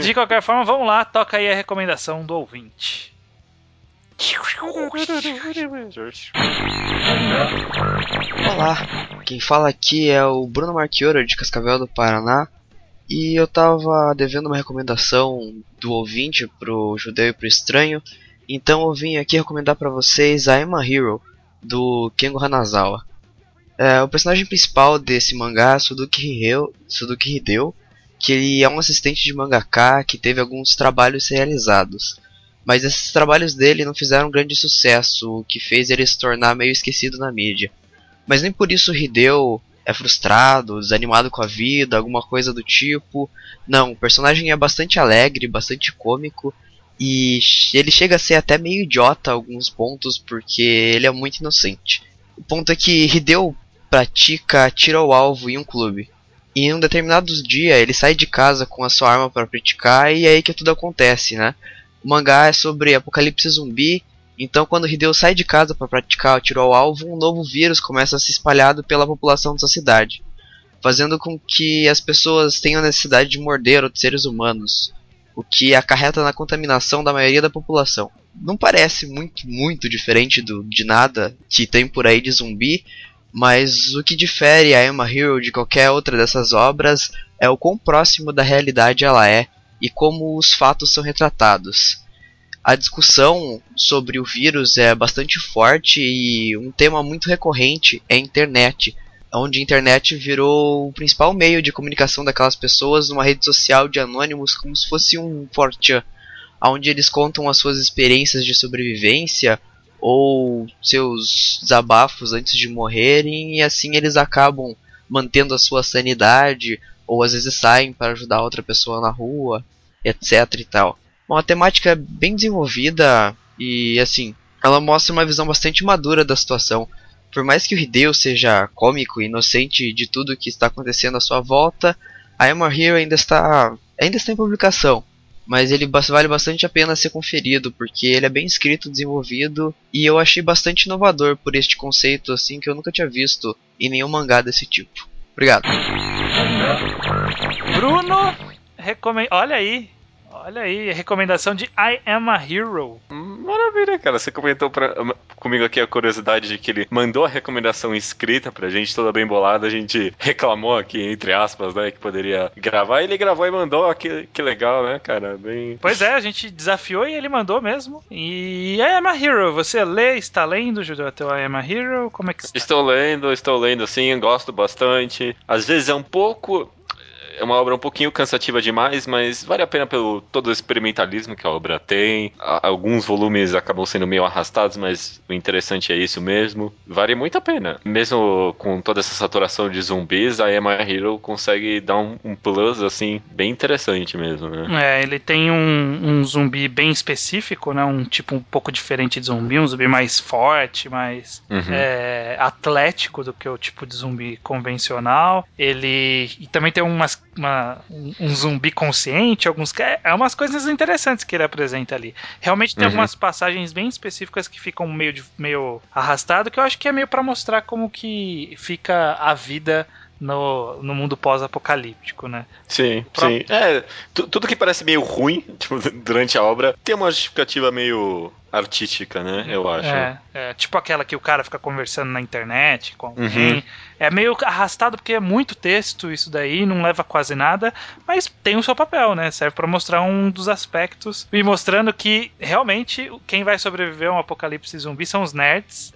De, qualquer forma, vamos lá, toca aí a recomendação do ouvinte. Olá, quem fala aqui é o Bruno Marchioro de Cascavel do Paraná. E eu tava devendo uma recomendação do ouvinte pro judeu e pro estranho. Então eu vim aqui recomendar para vocês a Emma Hero, do Kengo Hanazawa. É, o personagem principal desse mangá é Suzuki Hideo, Suzuki Hideo, que ele é um assistente de mangaka que teve alguns trabalhos realizados. Mas esses trabalhos dele não fizeram grande sucesso, o que fez ele se tornar meio esquecido na mídia. Mas nem por isso Hideo é frustrado, desanimado com a vida, alguma coisa do tipo. Não, o personagem é bastante alegre, bastante cômico e ele chega a ser até meio idiota a alguns pontos porque ele é muito inocente. O ponto é que Hideo pratica tiro ao alvo em um clube. E em um determinado dia ele sai de casa com a sua arma para praticar e é aí que tudo acontece, né? O mangá é sobre apocalipse zumbi então, quando Hideo sai de casa para praticar o tiro ao alvo, um novo vírus começa a se espalhar pela população dessa cidade, fazendo com que as pessoas tenham necessidade de morder outros seres humanos, o que acarreta na contaminação da maioria da população. Não parece muito, muito diferente do, de nada que tem por aí de zumbi, mas o que difere a Emma Hero de qualquer outra dessas obras é o quão próximo da realidade ela é e como os fatos são retratados a discussão sobre o vírus é bastante forte e um tema muito recorrente é a internet, onde a internet virou o principal meio de comunicação daquelas pessoas numa rede social de anônimos como se fosse um 4chan, onde eles contam as suas experiências de sobrevivência ou seus desabafos antes de morrerem e assim eles acabam mantendo a sua sanidade ou às vezes saem para ajudar outra pessoa na rua, etc e tal. Uma temática bem desenvolvida e assim, ela mostra uma visão bastante madura da situação. Por mais que o Hideo seja cômico e inocente de tudo que está acontecendo à sua volta, a Hero ainda está ainda está em publicação mas ele vale bastante a pena ser conferido, porque ele é bem escrito, desenvolvido, e eu achei bastante inovador por este conceito assim que eu nunca tinha visto em nenhum mangá desse tipo. Obrigado. Bruno, recomenda. Olha aí, Olha aí, recomendação de I Am a Hero. Maravilha, cara. Você comentou pra, comigo aqui a curiosidade de que ele mandou a recomendação escrita pra gente, toda bem bolada. A gente reclamou aqui, entre aspas, né, que poderia gravar. Ele gravou e mandou. Que, que legal, né, cara? Bem... Pois é, a gente desafiou e ele mandou mesmo. E I Am a Hero, você lê, está lendo, Judeu, até I Am a Hero? Como é que está? Estou lendo, estou lendo sim, gosto bastante. Às vezes é um pouco é uma obra um pouquinho cansativa demais, mas vale a pena pelo todo o experimentalismo que a obra tem. Alguns volumes acabam sendo meio arrastados, mas o interessante é isso mesmo. Vale muito a pena. Mesmo com toda essa saturação de zumbis, a Emma Hero consegue dar um, um plus, assim, bem interessante mesmo, né? É, ele tem um, um, zumbi bem específico, né? Um tipo um pouco diferente de zumbi, um zumbi mais forte, mais uhum. é, atlético do que o tipo de zumbi convencional. Ele e também tem umas uma, um zumbi consciente, alguns. É, é umas coisas interessantes que ele apresenta ali. Realmente tem uhum. algumas passagens bem específicas que ficam meio, meio arrastado, que eu acho que é meio para mostrar como que fica a vida no, no mundo pós-apocalíptico, né? Sim, sim. É, tudo que parece meio ruim tipo, durante a obra tem uma justificativa meio artística, né? Eu acho. É, é, tipo aquela que o cara fica conversando na internet com alguém. Uhum. É meio arrastado porque é muito texto isso daí, não leva quase nada, mas tem o seu papel, né? Serve para mostrar um dos aspectos e mostrando que realmente quem vai sobreviver a um apocalipse zumbi são os nerds.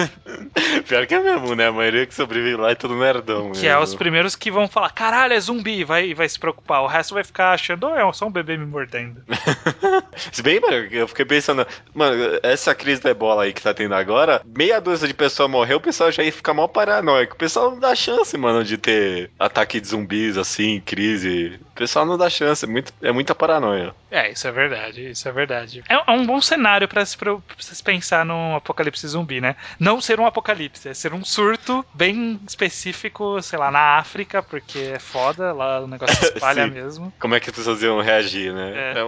Pior que é mesmo, né? A maioria que sobrevive lá é tudo nerdão. Que é mesmo. é os primeiros que vão falar: caralho, é zumbi, vai, vai se preocupar. O resto vai ficar achando, oh, é só um bebê me mordendo. Se bem, eu fiquei pensando, Mano, essa crise da ebola aí que tá tendo agora, meia dúzia de pessoas morreu, o pessoal já ia ficar mal paranoico. O pessoal não dá chance, mano, de ter ataque de zumbis assim, crise. O pessoal não dá chance, é, muito, é muita paranoia. É, isso é verdade, isso é verdade. É, é um bom cenário para se, pra se pensar num apocalipse zumbi, né? Não ser um apocalipse, é ser um surto bem específico, sei lá, na África, porque é foda, lá o negócio espalha mesmo. Como é que as pessoas iam reagir, né? É. é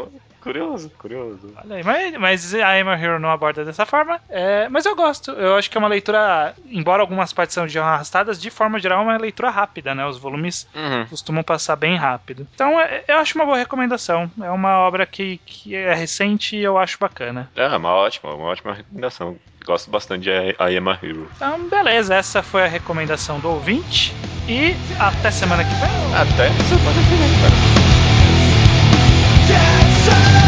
Curioso, curioso. Olha aí, mas, mas a Emma Hero não aborda dessa forma. É, mas eu gosto. Eu acho que é uma leitura, embora algumas partes sejam arrastadas, de forma geral é uma leitura rápida, né? Os volumes uhum. costumam passar bem rápido. Então é, eu acho uma boa recomendação. É uma obra que, que é recente e eu acho bacana. É, uma ótima, uma ótima recomendação. Gosto bastante de I Am Hero. Então, beleza, essa foi a recomendação do ouvinte. E até semana que vem. Até semana que vem, cara. say